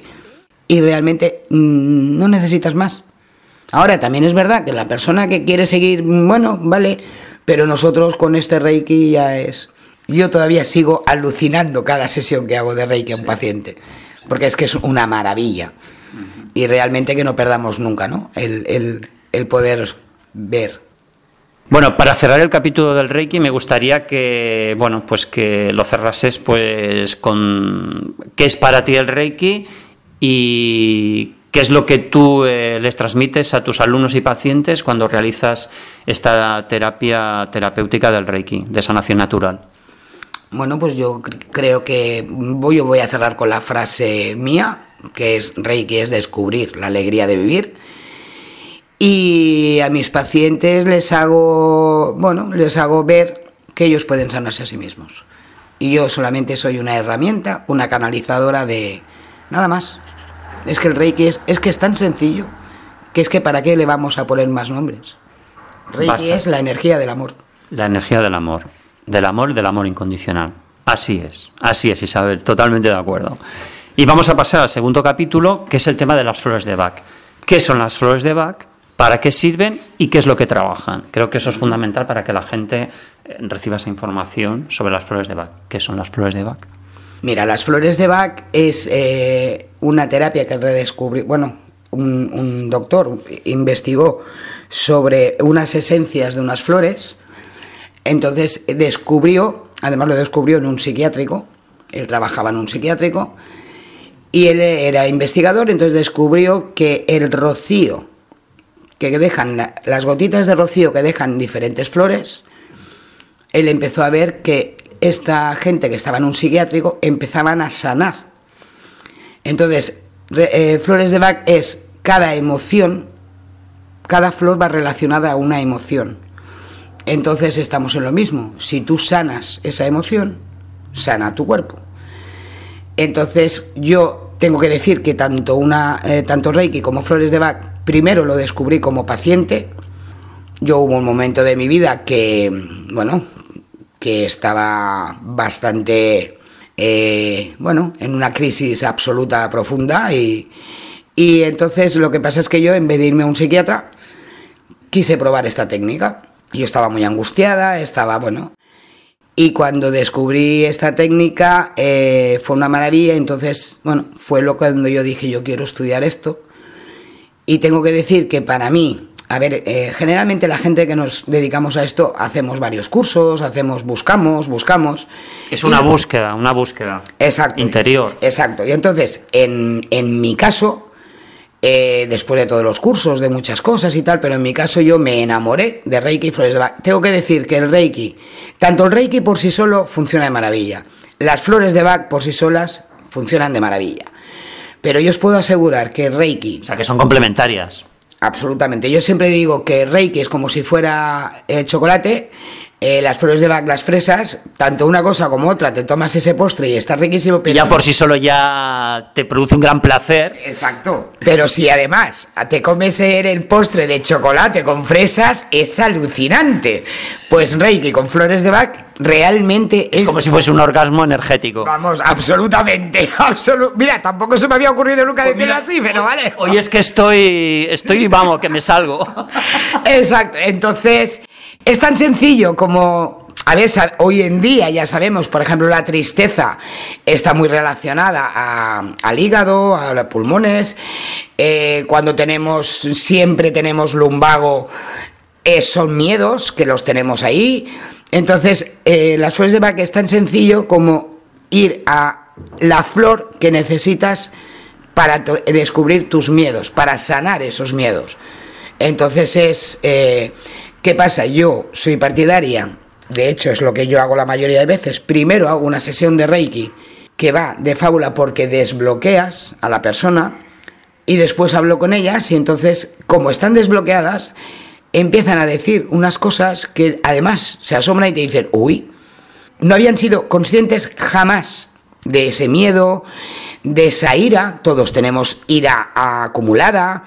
B: y realmente mm, no necesitas más. Ahora, también es verdad que la persona que quiere seguir, bueno, vale, pero nosotros con este Reiki ya es... Yo todavía sigo alucinando cada sesión que hago de Reiki a un paciente, porque es que es una maravilla. Y realmente que no perdamos nunca, ¿no? El, el poder ver.
A: Bueno, para cerrar el capítulo del Reiki me gustaría que, bueno, pues que lo cerrases pues con qué es para ti el Reiki y ¿Qué es lo que tú eh, les transmites a tus alumnos y pacientes cuando realizas esta terapia terapéutica del Reiki, de sanación natural?
B: Bueno, pues yo creo que voy, voy a cerrar con la frase mía, que es Reiki es descubrir la alegría de vivir. Y a mis pacientes les hago, bueno, les hago ver que ellos pueden sanarse a sí mismos. Y yo solamente soy una herramienta, una canalizadora de nada más. Es que el Reiki es, es que es tan sencillo que es que para qué le vamos a poner más nombres. Reiki es la energía del amor.
A: La energía del amor. Del amor y del amor incondicional. Así es, así es, Isabel, totalmente de acuerdo. Y vamos a pasar al segundo capítulo, que es el tema de las flores de Bach. ¿Qué son las flores de Bach? ¿Para qué sirven? ¿Y qué es lo que trabajan? Creo que eso es fundamental para que la gente eh, reciba esa información sobre las flores de Bach. ¿Qué son las flores de Bach?
B: Mira, las flores de Bach es eh, una terapia que redescubrió, bueno, un, doctor investigó sobre unas esencias de unas flores, entonces descubrió, además lo descubrió en un psiquiátrico, él trabajaba en un psiquiátrico, y él era investigador, entonces descubrió que el rocío que dejan, las gotitas de rocío que dejan diferentes flores, él empezó a ver que esta gente que estaba en un psiquiátrico empezaban a sanar. Entonces, eh, Flores de Bach es cada emoción, cada flor va relacionada a una emoción. Entonces estamos en lo mismo. Si tú sanas esa emoción, sana tu cuerpo. Entonces yo tengo que decir que tanto, una, eh, tanto Reiki como Flores de Bach, primero lo descubrí como paciente. Yo hubo un momento de mi vida que, bueno, que estaba bastante, eh, bueno, en una crisis absoluta profunda y, y entonces lo que pasa es que yo, en vez de irme a un psiquiatra, quise probar esta técnica. Yo estaba muy angustiada, estaba, bueno, y cuando descubrí esta técnica eh, fue una maravilla, entonces, bueno, fue cuando yo dije, yo quiero estudiar esto. Y tengo que decir que para mí a ver, eh, generalmente la gente que nos dedicamos a esto hacemos varios cursos, hacemos, buscamos, buscamos.
A: Es una búsqueda, una búsqueda.
B: Exacto.
A: Interior.
B: Exacto. Y entonces, en, en mi caso, eh, después de todos los cursos, de muchas cosas y tal, pero en mi caso yo me enamoré de Reiki y Flores de Bach. Tengo que decir que el Reiki, tanto el Reiki por sí solo funciona de maravilla, las Flores de Bach por sí solas funcionan de maravilla. Pero yo os puedo asegurar que el Reiki...
A: O sea, que son complementarias.
B: Absolutamente. Yo siempre digo que Reiki es como si fuera el chocolate eh, las flores de Bach, las fresas, tanto una cosa como otra, te tomas ese postre y está riquísimo.
A: Pero ya por sí solo ya te produce un gran placer.
B: Exacto. Pero si además te comes el postre de chocolate con fresas, es alucinante. Pues Reiki con flores de Bach realmente
A: es... es como si fuese un orgasmo energético.
B: Vamos, absolutamente. Mira, tampoco se me había ocurrido nunca pues decirlo así, pero vale.
A: Hoy es que estoy, estoy, vamos, que me salgo.
B: Exacto. Entonces, es tan sencillo como, a ver, hoy en día ya sabemos, por ejemplo, la tristeza está muy relacionada al hígado, a los pulmones. Eh, cuando tenemos, siempre tenemos lumbago, eh, son miedos que los tenemos ahí. Entonces, eh, las flores de Bach es tan sencillo como ir a la flor que necesitas para descubrir tus miedos, para sanar esos miedos. Entonces es ¿Qué pasa? Yo soy partidaria, de hecho es lo que yo hago la mayoría de veces, primero hago una sesión de Reiki que va de fábula porque desbloqueas a la persona y después hablo con ellas y entonces como están desbloqueadas empiezan a decir unas cosas que además se asombran y te dicen, uy, no habían sido conscientes jamás de ese miedo, de esa ira, todos tenemos ira acumulada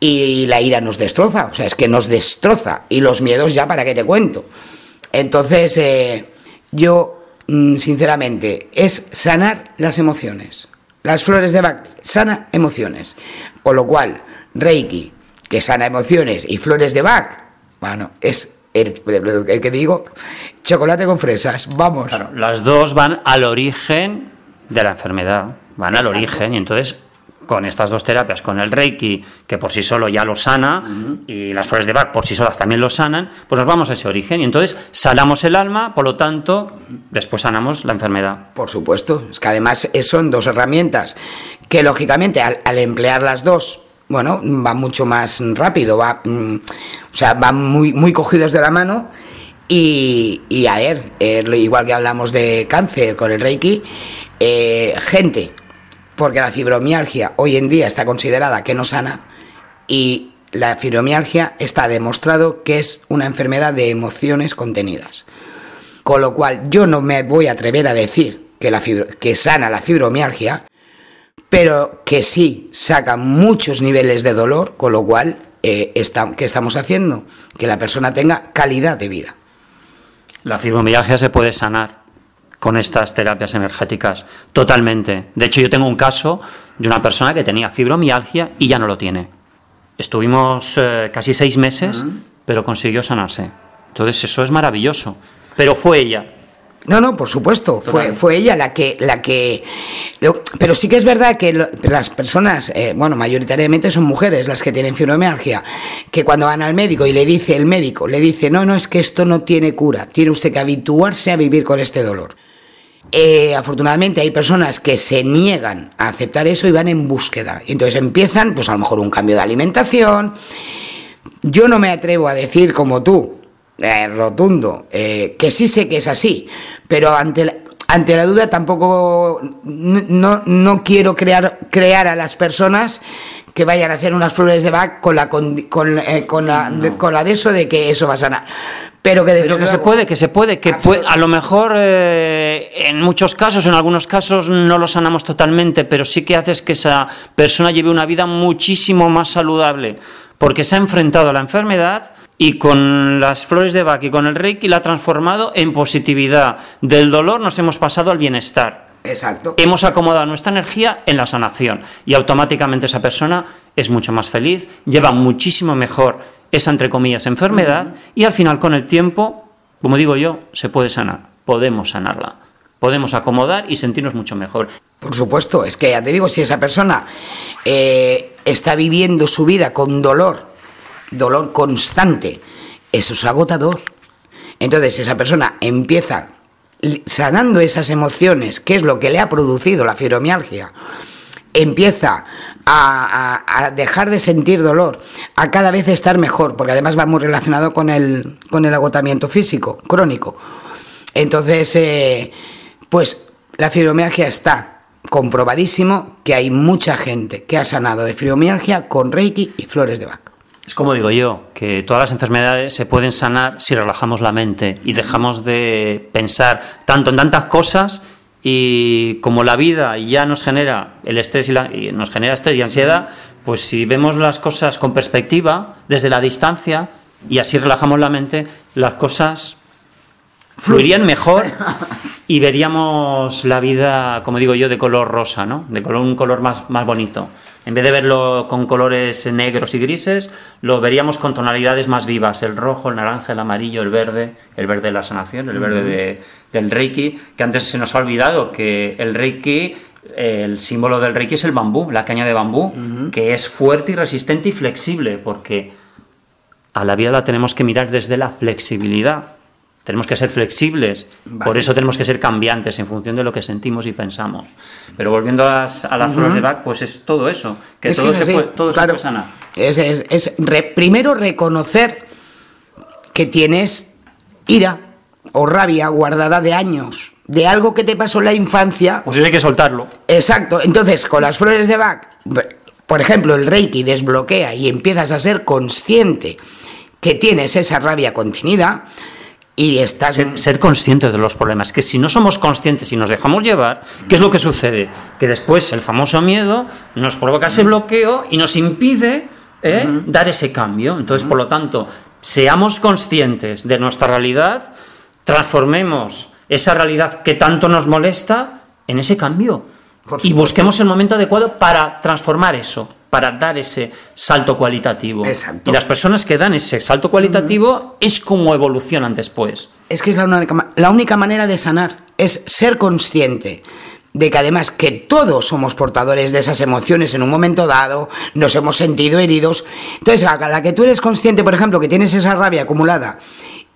B: y la ira nos destroza, o sea, es que nos destroza y los miedos ya para qué te cuento. Entonces, eh, yo, mm, sinceramente, es sanar las emociones. Las flores de Bach sana emociones, con lo cual Reiki, que sana emociones, y flores de Bach, bueno, es el, que digo, chocolate con fresas, vamos.
A: las dos van al origen de la enfermedad van al origen y entonces con estas dos terapias, con el Reiki, que por sí solo ya lo sana, y las flores de Bach por sí solas también lo sanan, pues nos vamos a ese origen y entonces sanamos el alma, por lo tanto, después sanamos la enfermedad.
B: Por supuesto, es que además son dos herramientas que lógicamente al, emplear las dos, bueno, va mucho más rápido, va, mm, o sea, van muy, muy cogidos de la mano. Y, y a ver, eh, igual que hablamos de cáncer con el Reiki, eh, gente porque la fibromialgia hoy en día está considerada que no sana y la fibromialgia está demostrado que es una enfermedad de emociones contenidas. Con lo cual yo no me voy a atrever a decir que, la que sana la fibromialgia, pero que sí saca muchos niveles de dolor, con lo cual, eh, ¿qué estamos haciendo? Que la persona tenga calidad de vida.
A: La fibromialgia se puede sanar con estas terapias energéticas totalmente. De hecho, yo tengo un caso de una persona que tenía fibromialgia y ya no lo tiene. Estuvimos eh, casi seis meses, pero consiguió sanarse. Entonces, eso es maravilloso. Pero fue ella.
B: No, no, por supuesto, fue, fue ella la que, la que... Pero sí que es verdad que las personas, eh, bueno, mayoritariamente son mujeres las que tienen fibromialgia, que cuando van al médico y le dice el médico, le dice, no, no, es que esto no tiene cura, tiene usted que habituarse a vivir con este dolor. Eh, afortunadamente hay personas que se niegan a aceptar eso y van en búsqueda. Entonces empiezan, pues a lo mejor un cambio de alimentación. Yo no me atrevo a decir como tú, eh, rotundo, eh, que sí sé que es así, pero ante la, ante la duda tampoco no, no quiero crear, crear a las personas que vayan a hacer unas flores de Bach con la con, con, la, con la de eso de que eso va a sanar pero que
A: desde que se puede, que se puede, que a lo mejor eh, en muchos casos, en algunos casos no lo sanamos totalmente, pero sí que haces que esa persona lleve una vida muchísimo más saludable, porque se ha enfrentado a la enfermedad y con las flores de Bach y con el Reiki la ha transformado en positividad. Del dolor nos hemos pasado al bienestar.
B: Exacto.
A: Hemos acomodado nuestra energía en la sanación y automáticamente esa persona es mucho más feliz, lleva muchísimo mejor esa, entre comillas, enfermedad y al final con el tiempo, como digo yo, se puede sanar, podemos sanarla, podemos acomodar y sentirnos mucho mejor.
B: Por supuesto, es que ya te digo, si esa persona eh, está viviendo su vida con dolor, dolor constante, eso es agotador. Entonces esa persona empieza sanando esas emociones, que es lo que le ha producido la fibromialgia, empieza a, dejar de sentir dolor, a cada vez estar mejor, porque además va muy relacionado con el, con el agotamiento físico crónico. Entonces, eh, pues la fibromialgia está comprobadísimo que hay mucha gente que ha sanado de fibromialgia con Reiki y flores de Bach.
A: Es como digo yo, que todas las enfermedades se pueden sanar si relajamos la mente y dejamos de pensar tanto en tantas cosas y como la vida ya nos genera el estrés y, la, y nos genera estrés y ansiedad, pues si vemos las cosas con perspectiva, desde la distancia, y así relajamos la mente, las cosas fluirían mejor y veríamos la vida, como digo yo, de color rosa, ¿no? De color, un color más, más bonito. En vez de verlo con colores negros y grises, lo veríamos con tonalidades más vivas, el rojo, el naranja, el amarillo, el verde, el verde de la sanación, el verde de, del Reiki, que antes se nos ha olvidado que el Reiki el símbolo del Reiki es el bambú, la caña de bambú, que es fuerte y resistente y flexible, porque a la vida la tenemos que mirar desde la flexibilidad. Tenemos que ser flexibles,
B: Vale.
A: por eso tenemos que ser cambiantes en función de lo que sentimos y pensamos. Pero volviendo a las, a las flores de Bach, pues es todo eso, que
B: Es
A: todo,
B: es
A: se, puede, todo
B: claro.
A: se puede sanar.
B: Es, es- es re- primero reconocer que tienes ira o rabia guardada de años, de algo que te pasó en la infancia.
A: Pues eso hay que soltarlo.
B: Exacto. Entonces, con las flores de Bach, por ejemplo, el Reiki desbloquea y empiezas a ser consciente que tienes esa rabia contenida y estás...
A: Ser, ser conscientes de los problemas. Que si no somos conscientes y nos dejamos llevar, ¿qué es lo que sucede? Que después el famoso miedo nos provoca ese bloqueo y nos impide ¿eh? dar ese cambio. Entonces, por lo tanto, seamos conscientes de nuestra realidad, transformemos esa realidad que tanto nos molesta en ese cambio. Y busquemos el momento adecuado para transformar eso, para dar ese salto cualitativo.
B: Exacto.
A: Y las personas que dan ese salto cualitativo es como evolucionan después.
B: Es que es la única, la única manera de sanar, es ser consciente de que además que todos somos portadores de esas emociones en un momento dado, nos hemos sentido heridos. Entonces, a la que tú eres consciente, por ejemplo, que tienes esa rabia acumulada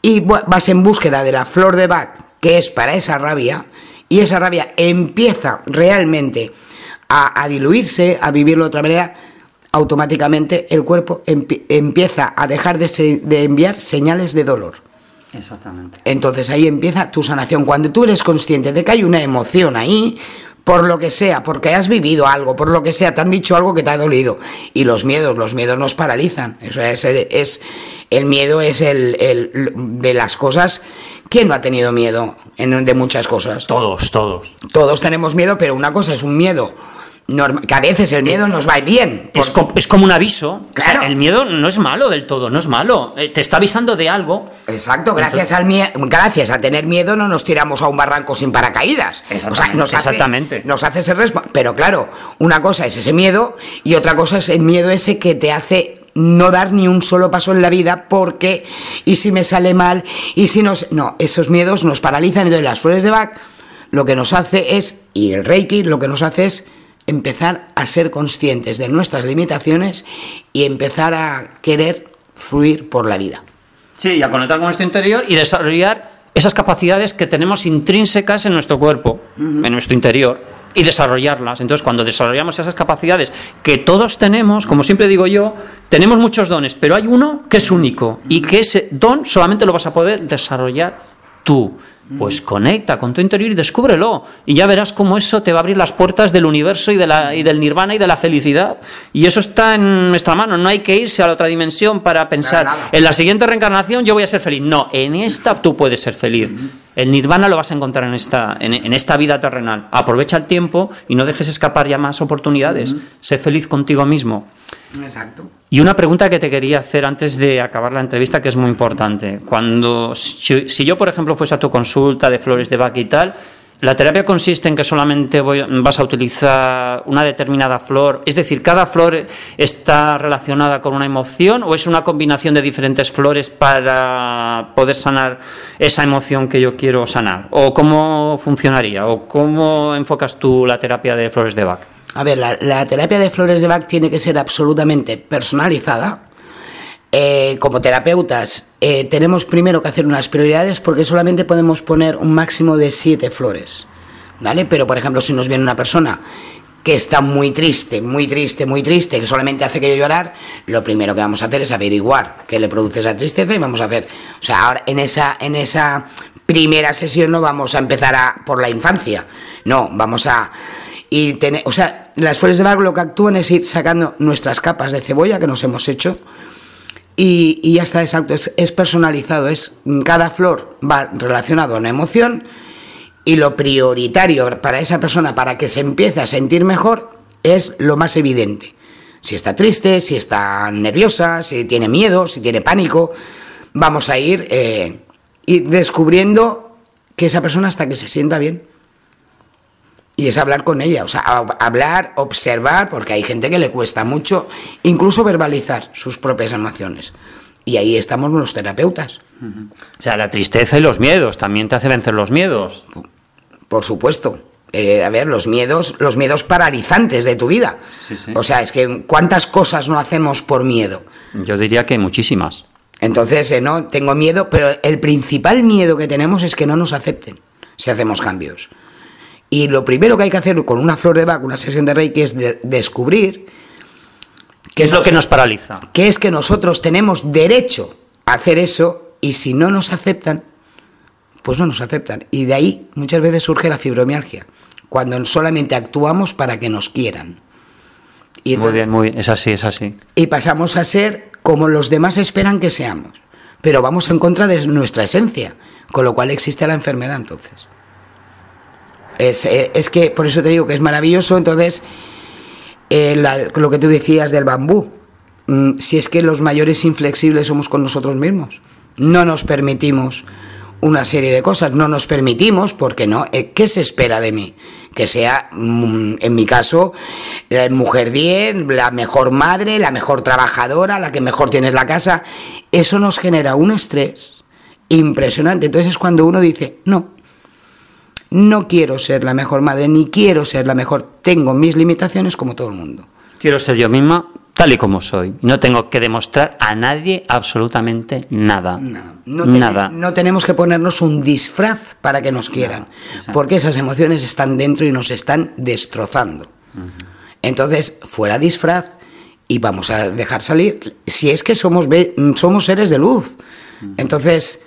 B: y vas en búsqueda de la flor de Bach, que es para esa rabia, y esa rabia empieza realmente a, a diluirse, a vivirlo de otra manera, automáticamente el cuerpo empie- empieza a dejar de se- de enviar señales de dolor.
A: Exactamente.
B: Entonces ahí empieza tu sanación. Cuando tú eres consciente de que hay una emoción ahí, por lo que sea, porque has vivido algo, por lo que sea, te han dicho algo que te ha dolido. Y los miedos, los miedos nos paralizan. Eso es, es el miedo es el, el- de las cosas. ¿Quién no ha tenido miedo en- de muchas cosas?
A: Todos, todos.
B: Todos tenemos miedo, pero una cosa es un miedo que a veces el miedo nos va bien.
A: Es,
B: porque-
A: co- es como un aviso. O sea,
B: Claro.
A: el miedo no es malo del todo, no es malo. Eh, te está avisando de algo.
B: Exacto, gracias al mie- gracias a tener miedo no nos tiramos a un barranco sin paracaídas. O sea,
A: Exactamente,
B: nos hace,
A: exactamente.
B: Nos hace ser Pero claro, una cosa es ese miedo y otra cosa es el miedo ese que te hace no dar ni un solo paso en la vida porque y si me sale mal y si no se- no esos miedos nos paralizan entonces las flores de Bach lo que nos hace es y el Reiki lo que nos hace es empezar a ser conscientes de nuestras limitaciones y empezar a querer fluir por la vida
A: Sí, y a conectar con nuestro interior y desarrollar esas capacidades que tenemos intrínsecas en nuestro cuerpo, en nuestro interior, y desarrollarlas. Entonces, cuando desarrollamos esas capacidades que todos tenemos, como siempre digo yo, tenemos muchos dones, pero hay uno que es único y que ese don solamente lo vas a poder desarrollar tú. Pues conecta con tu interior y descúbrelo. Y ya verás cómo eso te va a abrir las puertas del universo y, de la, y del nirvana y de la felicidad. Y eso está en nuestra mano. No hay que irse a la otra dimensión para pensar, en la siguiente reencarnación yo voy a ser feliz. No, en esta tú puedes ser feliz. El nirvana lo vas a encontrar en esta, en, en esta vida terrenal. Aprovecha el tiempo y no dejes escapar ya más oportunidades. Sé feliz contigo mismo.
B: exacto
A: Y una pregunta que te quería hacer antes de acabar la entrevista, que es muy importante. Cuando, si, yo, por ejemplo, fuese a tu consulta de flores de Bach y tal, la terapia consiste en que solamente voy- vas a utilizar una determinada flor, es decir, cada flor está relacionada con una emoción o es una combinación de diferentes flores para poder sanar esa emoción que yo quiero sanar. O cómo funcionaría o cómo enfocas tú la terapia de flores de Bach.
B: A ver, la, terapia de flores de Bach tiene que ser absolutamente personalizada. Eh, como terapeutas eh, tenemos primero que hacer unas prioridades porque solamente podemos poner un máximo de siete flores, ¿vale? Pero por ejemplo si nos viene una persona que está muy triste, muy triste, muy triste, que solamente hace que yo llorar, lo primero que vamos a hacer es averiguar qué le produce esa tristeza y vamos a hacer, o sea, ahora en esa, en esa primera sesión no vamos a empezar a, por la infancia, no, vamos a y tener, o sea, las flores de Bach lo que actúan es ir sacando nuestras capas de cebolla que nos hemos hecho y, y ya está, exacto, es, personalizado, es cada flor va relacionado a una emoción y lo prioritario para esa persona, para que se empiece a sentir mejor, es lo más evidente. Si está triste, si está nerviosa, si tiene miedo, si tiene pánico, vamos a ir, eh, ir descubriendo que esa persona hasta que se sienta bien. Y es hablar con ella, o sea, hablar, observar, porque hay gente que le cuesta mucho, incluso verbalizar sus propias emociones. Y ahí estamos los terapeutas,
A: O sea, la tristeza y los miedos también te hace vencer los miedos.
B: por supuesto. Eh, a ver, los miedos, los miedos paralizantes de tu vida.
A: Sí, sí.
B: O sea, es que cuántas cosas no hacemos por miedo.
A: Yo diría que muchísimas.
B: Entonces, eh, no, tengo miedo, pero el principal miedo que tenemos es que no nos acepten si hacemos cambios. Y lo primero que hay que hacer con una flor de Bach, una sesión de Reiki, es de- descubrir
A: ¿Qué es lo que nos paraliza?
B: que es que nosotros tenemos derecho a hacer eso y si no nos aceptan, pues no nos aceptan. Y de ahí muchas veces surge la fibromialgia, cuando solamente actuamos para que nos quieran. Y
A: Muy bien, muy, es así, es así.
B: y pasamos a ser como los demás esperan que seamos. Pero vamos en contra de nuestra esencia, con lo cual existe la enfermedad entonces. Es, eh, es que, por eso te digo que es maravilloso, entonces, eh, la- lo que tú decías del bambú, mm, si es que los mayores inflexibles somos con nosotros mismos, no nos permitimos una serie de cosas, no nos permitimos, porque no, Eh, ¿qué se espera de mí? Que sea, mm, en mi caso, la mujer 10, la mejor madre, la mejor trabajadora, la que mejor tiene la casa, eso nos genera un estrés impresionante, entonces es cuando uno dice, no, no quiero ser la mejor madre, ni quiero ser la mejor, tengo mis limitaciones como todo el mundo.
A: Quiero ser yo misma tal y como soy. No tengo que demostrar a nadie absolutamente nada.
B: No,
A: nada.
B: no tenemos que ponernos un disfraz para que nos quieran, porque esas emociones están dentro y nos están destrozando. Entonces, fuera disfraz y vamos a dejar salir, si es que somos, somos seres de luz. Entonces,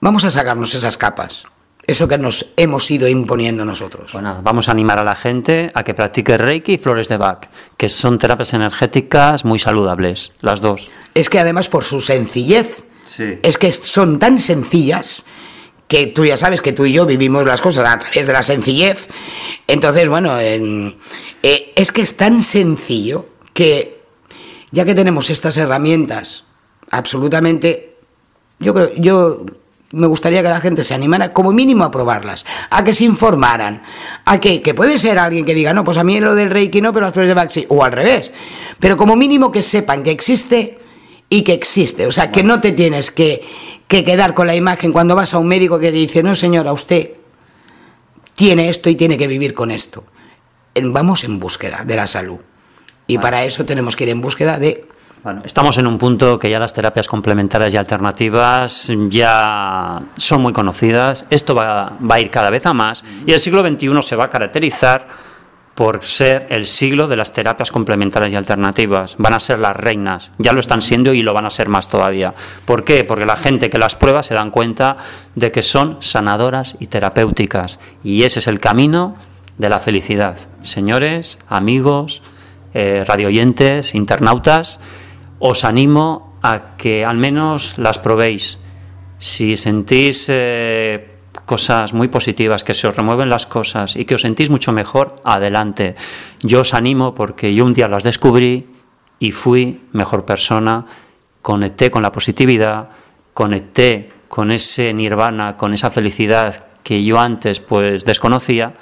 B: vamos a sacarnos esas capas, eso que nos hemos ido imponiendo nosotros.
A: Pues nada, vamos a animar a la gente a que practique Reiki y flores de Bach, que son terapias energéticas muy saludables, las dos.
B: Es que además por su sencillez,
A: Sí.
B: es que son tan sencillas que tú ya sabes que tú y yo vivimos las cosas a través de la sencillez. Entonces, bueno, en- eh, es que es tan sencillo que ya que tenemos estas herramientas, absolutamente, yo creo, yo me gustaría que la gente se animara como mínimo a probarlas, a que se informaran, a que, que puede ser alguien que diga, no, pues a mí lo del Reiki no, pero las flores de Bach sí, o al revés, pero como mínimo que sepan que existe y que existe, o sea, que no te tienes que, que quedar con la imagen cuando vas a un médico que te dice, no señora, usted tiene esto y tiene que vivir con esto. Vamos en búsqueda de la salud. Y para eso tenemos que ir en búsqueda de
A: Bueno, estamos en un punto que ya las terapias complementarias y alternativas ya son muy conocidas. Esto va, va a ir cada vez a más y el siglo XXI se va a caracterizar por ser el siglo de las terapias complementarias y alternativas. Van a ser las reinas, ya lo están siendo y lo van a ser más todavía. ¿Por qué? Porque la gente que las prueba se dan cuenta de que son sanadoras y terapéuticas y ese es el camino de la felicidad. Señores, amigos, eh, radioyentes, internautas, os animo a que al menos las probéis. Si sentís eh, cosas muy positivas, que se os remueven las cosas y que os sentís mucho mejor, adelante. Yo os animo porque yo un día las descubrí y fui mejor persona, conecté con la positividad, conecté con ese nirvana, con esa felicidad que yo antes pues desconocía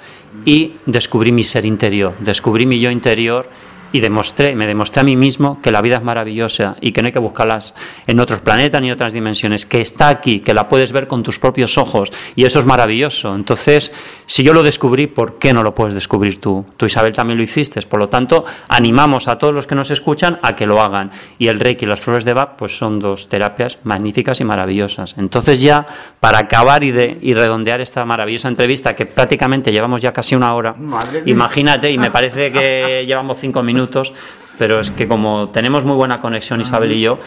A: y descubrí mi ser interior, descubrí mi yo interior y demostré, me demostré a mí mismo que la vida es maravillosa y que no hay que buscarlas en otros planetas ni en otras dimensiones, que está aquí, que la puedes ver con tus propios ojos y eso es maravilloso. Entonces, si yo lo descubrí, ¿por qué no lo puedes descubrir tú? Tú, Isabel, también lo hiciste. Por lo tanto, animamos a todos los que nos escuchan a que lo hagan. Y el Reiki y las flores de Bach, pues son dos terapias magníficas y maravillosas. Entonces ya, para acabar y, de, y redondear esta maravillosa entrevista, que prácticamente llevamos ya casi una hora,
B: Madre
A: imagínate, y me parece que llevamos cinco minutos, pero es que como tenemos muy buena conexión Isabel y yo,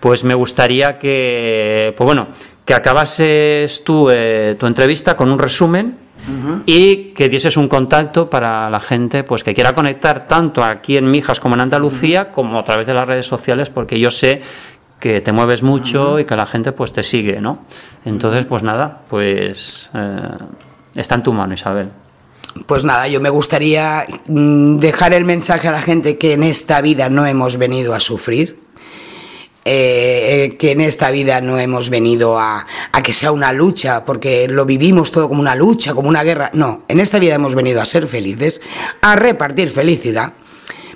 A: pues me gustaría que, pues bueno, que acabases tú eh, tu entrevista con un resumen y que dieses un contacto para la gente pues que quiera conectar tanto aquí en Mijas como en Andalucía como a través de las redes sociales porque yo sé que te mueves mucho y que la gente pues te sigue, ¿no? Entonces, pues nada, pues eh, está en tu mano, Isabel.
B: Pues nada, yo me gustaría mm, dejar el mensaje a la gente que en esta vida no hemos venido a sufrir, eh, que en esta vida no hemos venido a, a, que sea una lucha, porque lo vivimos todo como una lucha, como una guerra. No, en esta vida hemos venido a ser felices, a repartir felicidad,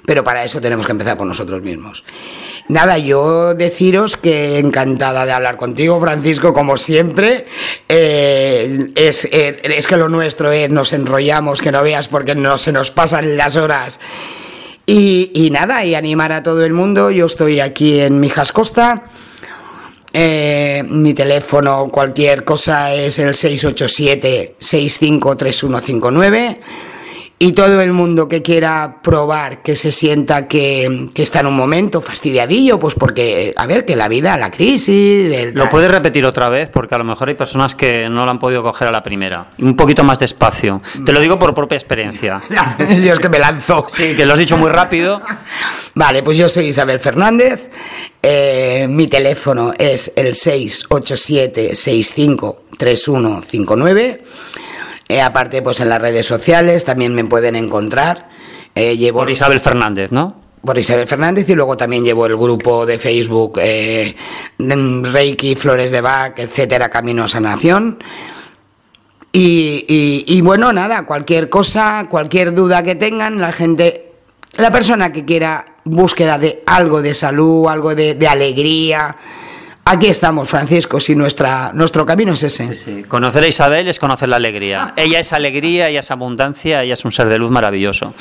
B: pero para eso tenemos que empezar por nosotros mismos. Nada, yo deciros que encantada de hablar contigo, Francisco, como siempre. Eh, es, eh, es que lo nuestro es, nos enrollamos, que no veas, porque no se nos pasan las horas. Y, y, nada, y animar a todo el mundo. Yo estoy aquí en Mijas Costa. Eh, mi teléfono, cualquier cosa, es el 687-653159. Y todo el mundo que quiera probar, que se sienta que, que, está en un momento fastidiadillo, pues porque, a ver, que la vida, la crisis... El...
A: Lo puedes repetir otra vez, porque a lo mejor hay personas que no lo han podido coger a la primera. Un poquito más despacio. Te lo digo por propia experiencia.
B: es que me lanzo.
A: Sí, que lo has dicho muy rápido.
B: Vale, pues yo soy Isabel Fernández. Eh, mi teléfono es el 687 65 3159 eh, aparte, pues en las redes sociales también me pueden encontrar.
A: Eh, llevo... Por Isabel Fernández, ¿no?
B: Por Isabel Fernández y luego también llevo el grupo de Facebook eh, Reiki, Flores de Bach, etcétera, Camino a Sanación. Y, y, y, bueno, nada, cualquier cosa, cualquier duda que tengan, la gente, la persona que quiera búsqueda de algo de salud, algo de, de alegría, Aquí estamos, Francisco, si nuestra, nuestro camino es ese.
A: Sí, sí. Conocer a Isabel es conocer la alegría. Ella es alegría, ella es abundancia, ella es un ser de luz maravilloso.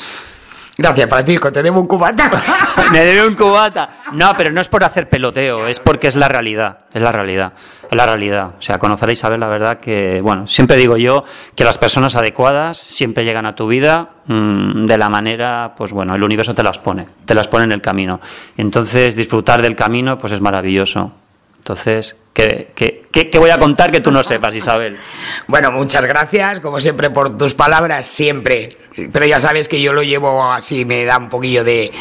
B: Gracias, Francisco, te debo un cubata.
A: Me debe un cubata. No, pero no es por hacer peloteo, es porque es la realidad, es la realidad, es la realidad. O sea, conocer a Isabel, la verdad que, bueno, siempre digo yo que las personas adecuadas siempre llegan a tu vida mmm, de la manera, pues bueno, el universo te las pone, te las pone en el camino. Entonces, disfrutar del camino, pues es maravilloso. Entonces, ¿qué, qué, qué, voy a contar que tú no sepas, Isabel?
B: Bueno, muchas gracias, como siempre, por tus palabras, siempre. Pero ya sabes que yo lo llevo así, me da un poquillo de,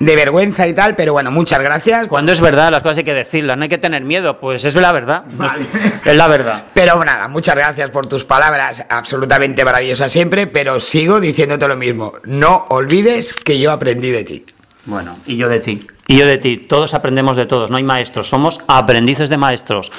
B: de vergüenza y tal, pero bueno, muchas gracias.
A: Cuando es verdad, las cosas hay que decirlas, no hay que tener miedo, pues es la verdad. Vale. Es la verdad.
B: Pero nada, muchas gracias por tus palabras, absolutamente maravillosas siempre, pero sigo diciéndote lo mismo. No olvides que yo aprendí de ti.
A: Bueno, y yo de ti. Y yo de ti. Todos aprendemos de todos, no hay maestros, somos aprendices de maestros.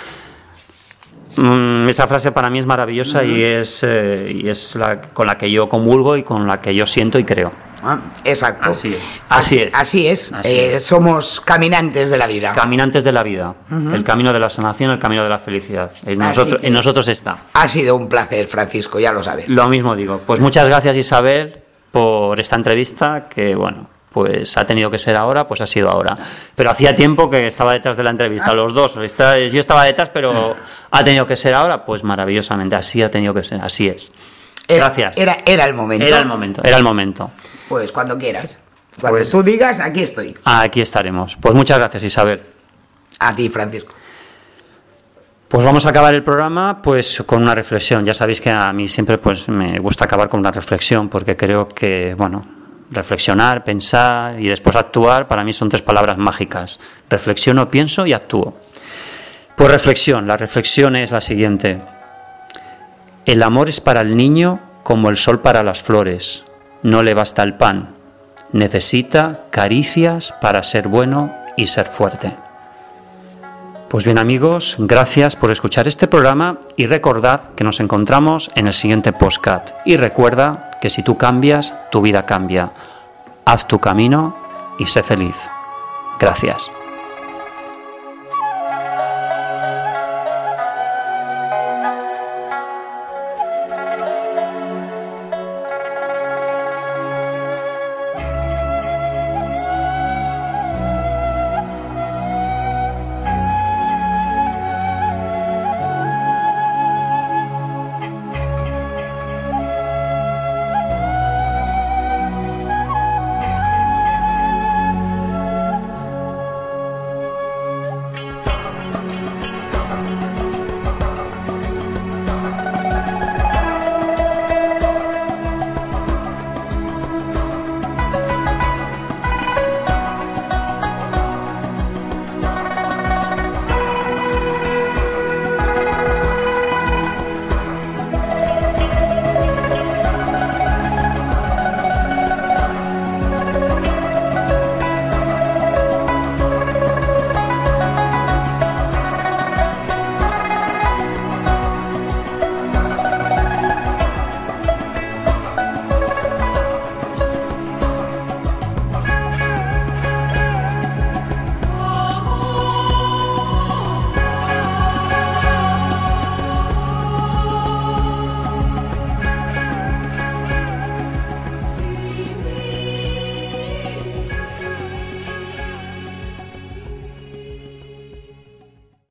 A: Mm, esa frase para mí es maravillosa y es, eh, y es la con la que yo comulgo y con la que yo siento y creo.
B: Ah, exacto.
A: Así es. Así, es.
B: Así es. Así eh, es. Somos caminantes de la vida.
A: Caminantes de la vida. Uh -huh. El camino de la sanación, el camino de la felicidad. En nosotros, en nosotros está.
B: Ha sido un placer, Francisco, ya lo sabes.
A: Lo mismo digo. Pues muchas gracias, Isabel, por esta entrevista que, bueno, pues ha tenido que ser ahora, pues ha sido ahora. Pero hacía tiempo que estaba detrás de la entrevista, los dos. Yo estaba detrás, pero ha tenido que ser ahora, pues maravillosamente. Así ha tenido que ser, así es. Gracias.
B: Era, era el momento.
A: Era el momento, era el momento.
B: Pues cuando quieras. Cuando pues, tú digas, aquí estoy.
A: Aquí estaremos. Pues muchas gracias, Isabel.
B: A ti, Francisco.
A: Pues vamos a acabar el programa pues con una reflexión. Ya sabéis que a mí siempre pues me gusta acabar con una reflexión porque creo que, bueno, reflexionar, pensar y después actuar, para mí son tres palabras mágicas. Reflexiono, pienso y actúo. Pues reflexión, la reflexión es la siguiente. El amor es para el niño como el sol para las flores. No le basta el pan. Necesita caricias para ser bueno y ser fuerte. Pues bien amigos, gracias por escuchar este programa y recordad que nos encontramos en el siguiente postcat. Y recuerda que si tú cambias, tu vida cambia. Haz tu camino y sé feliz. Gracias.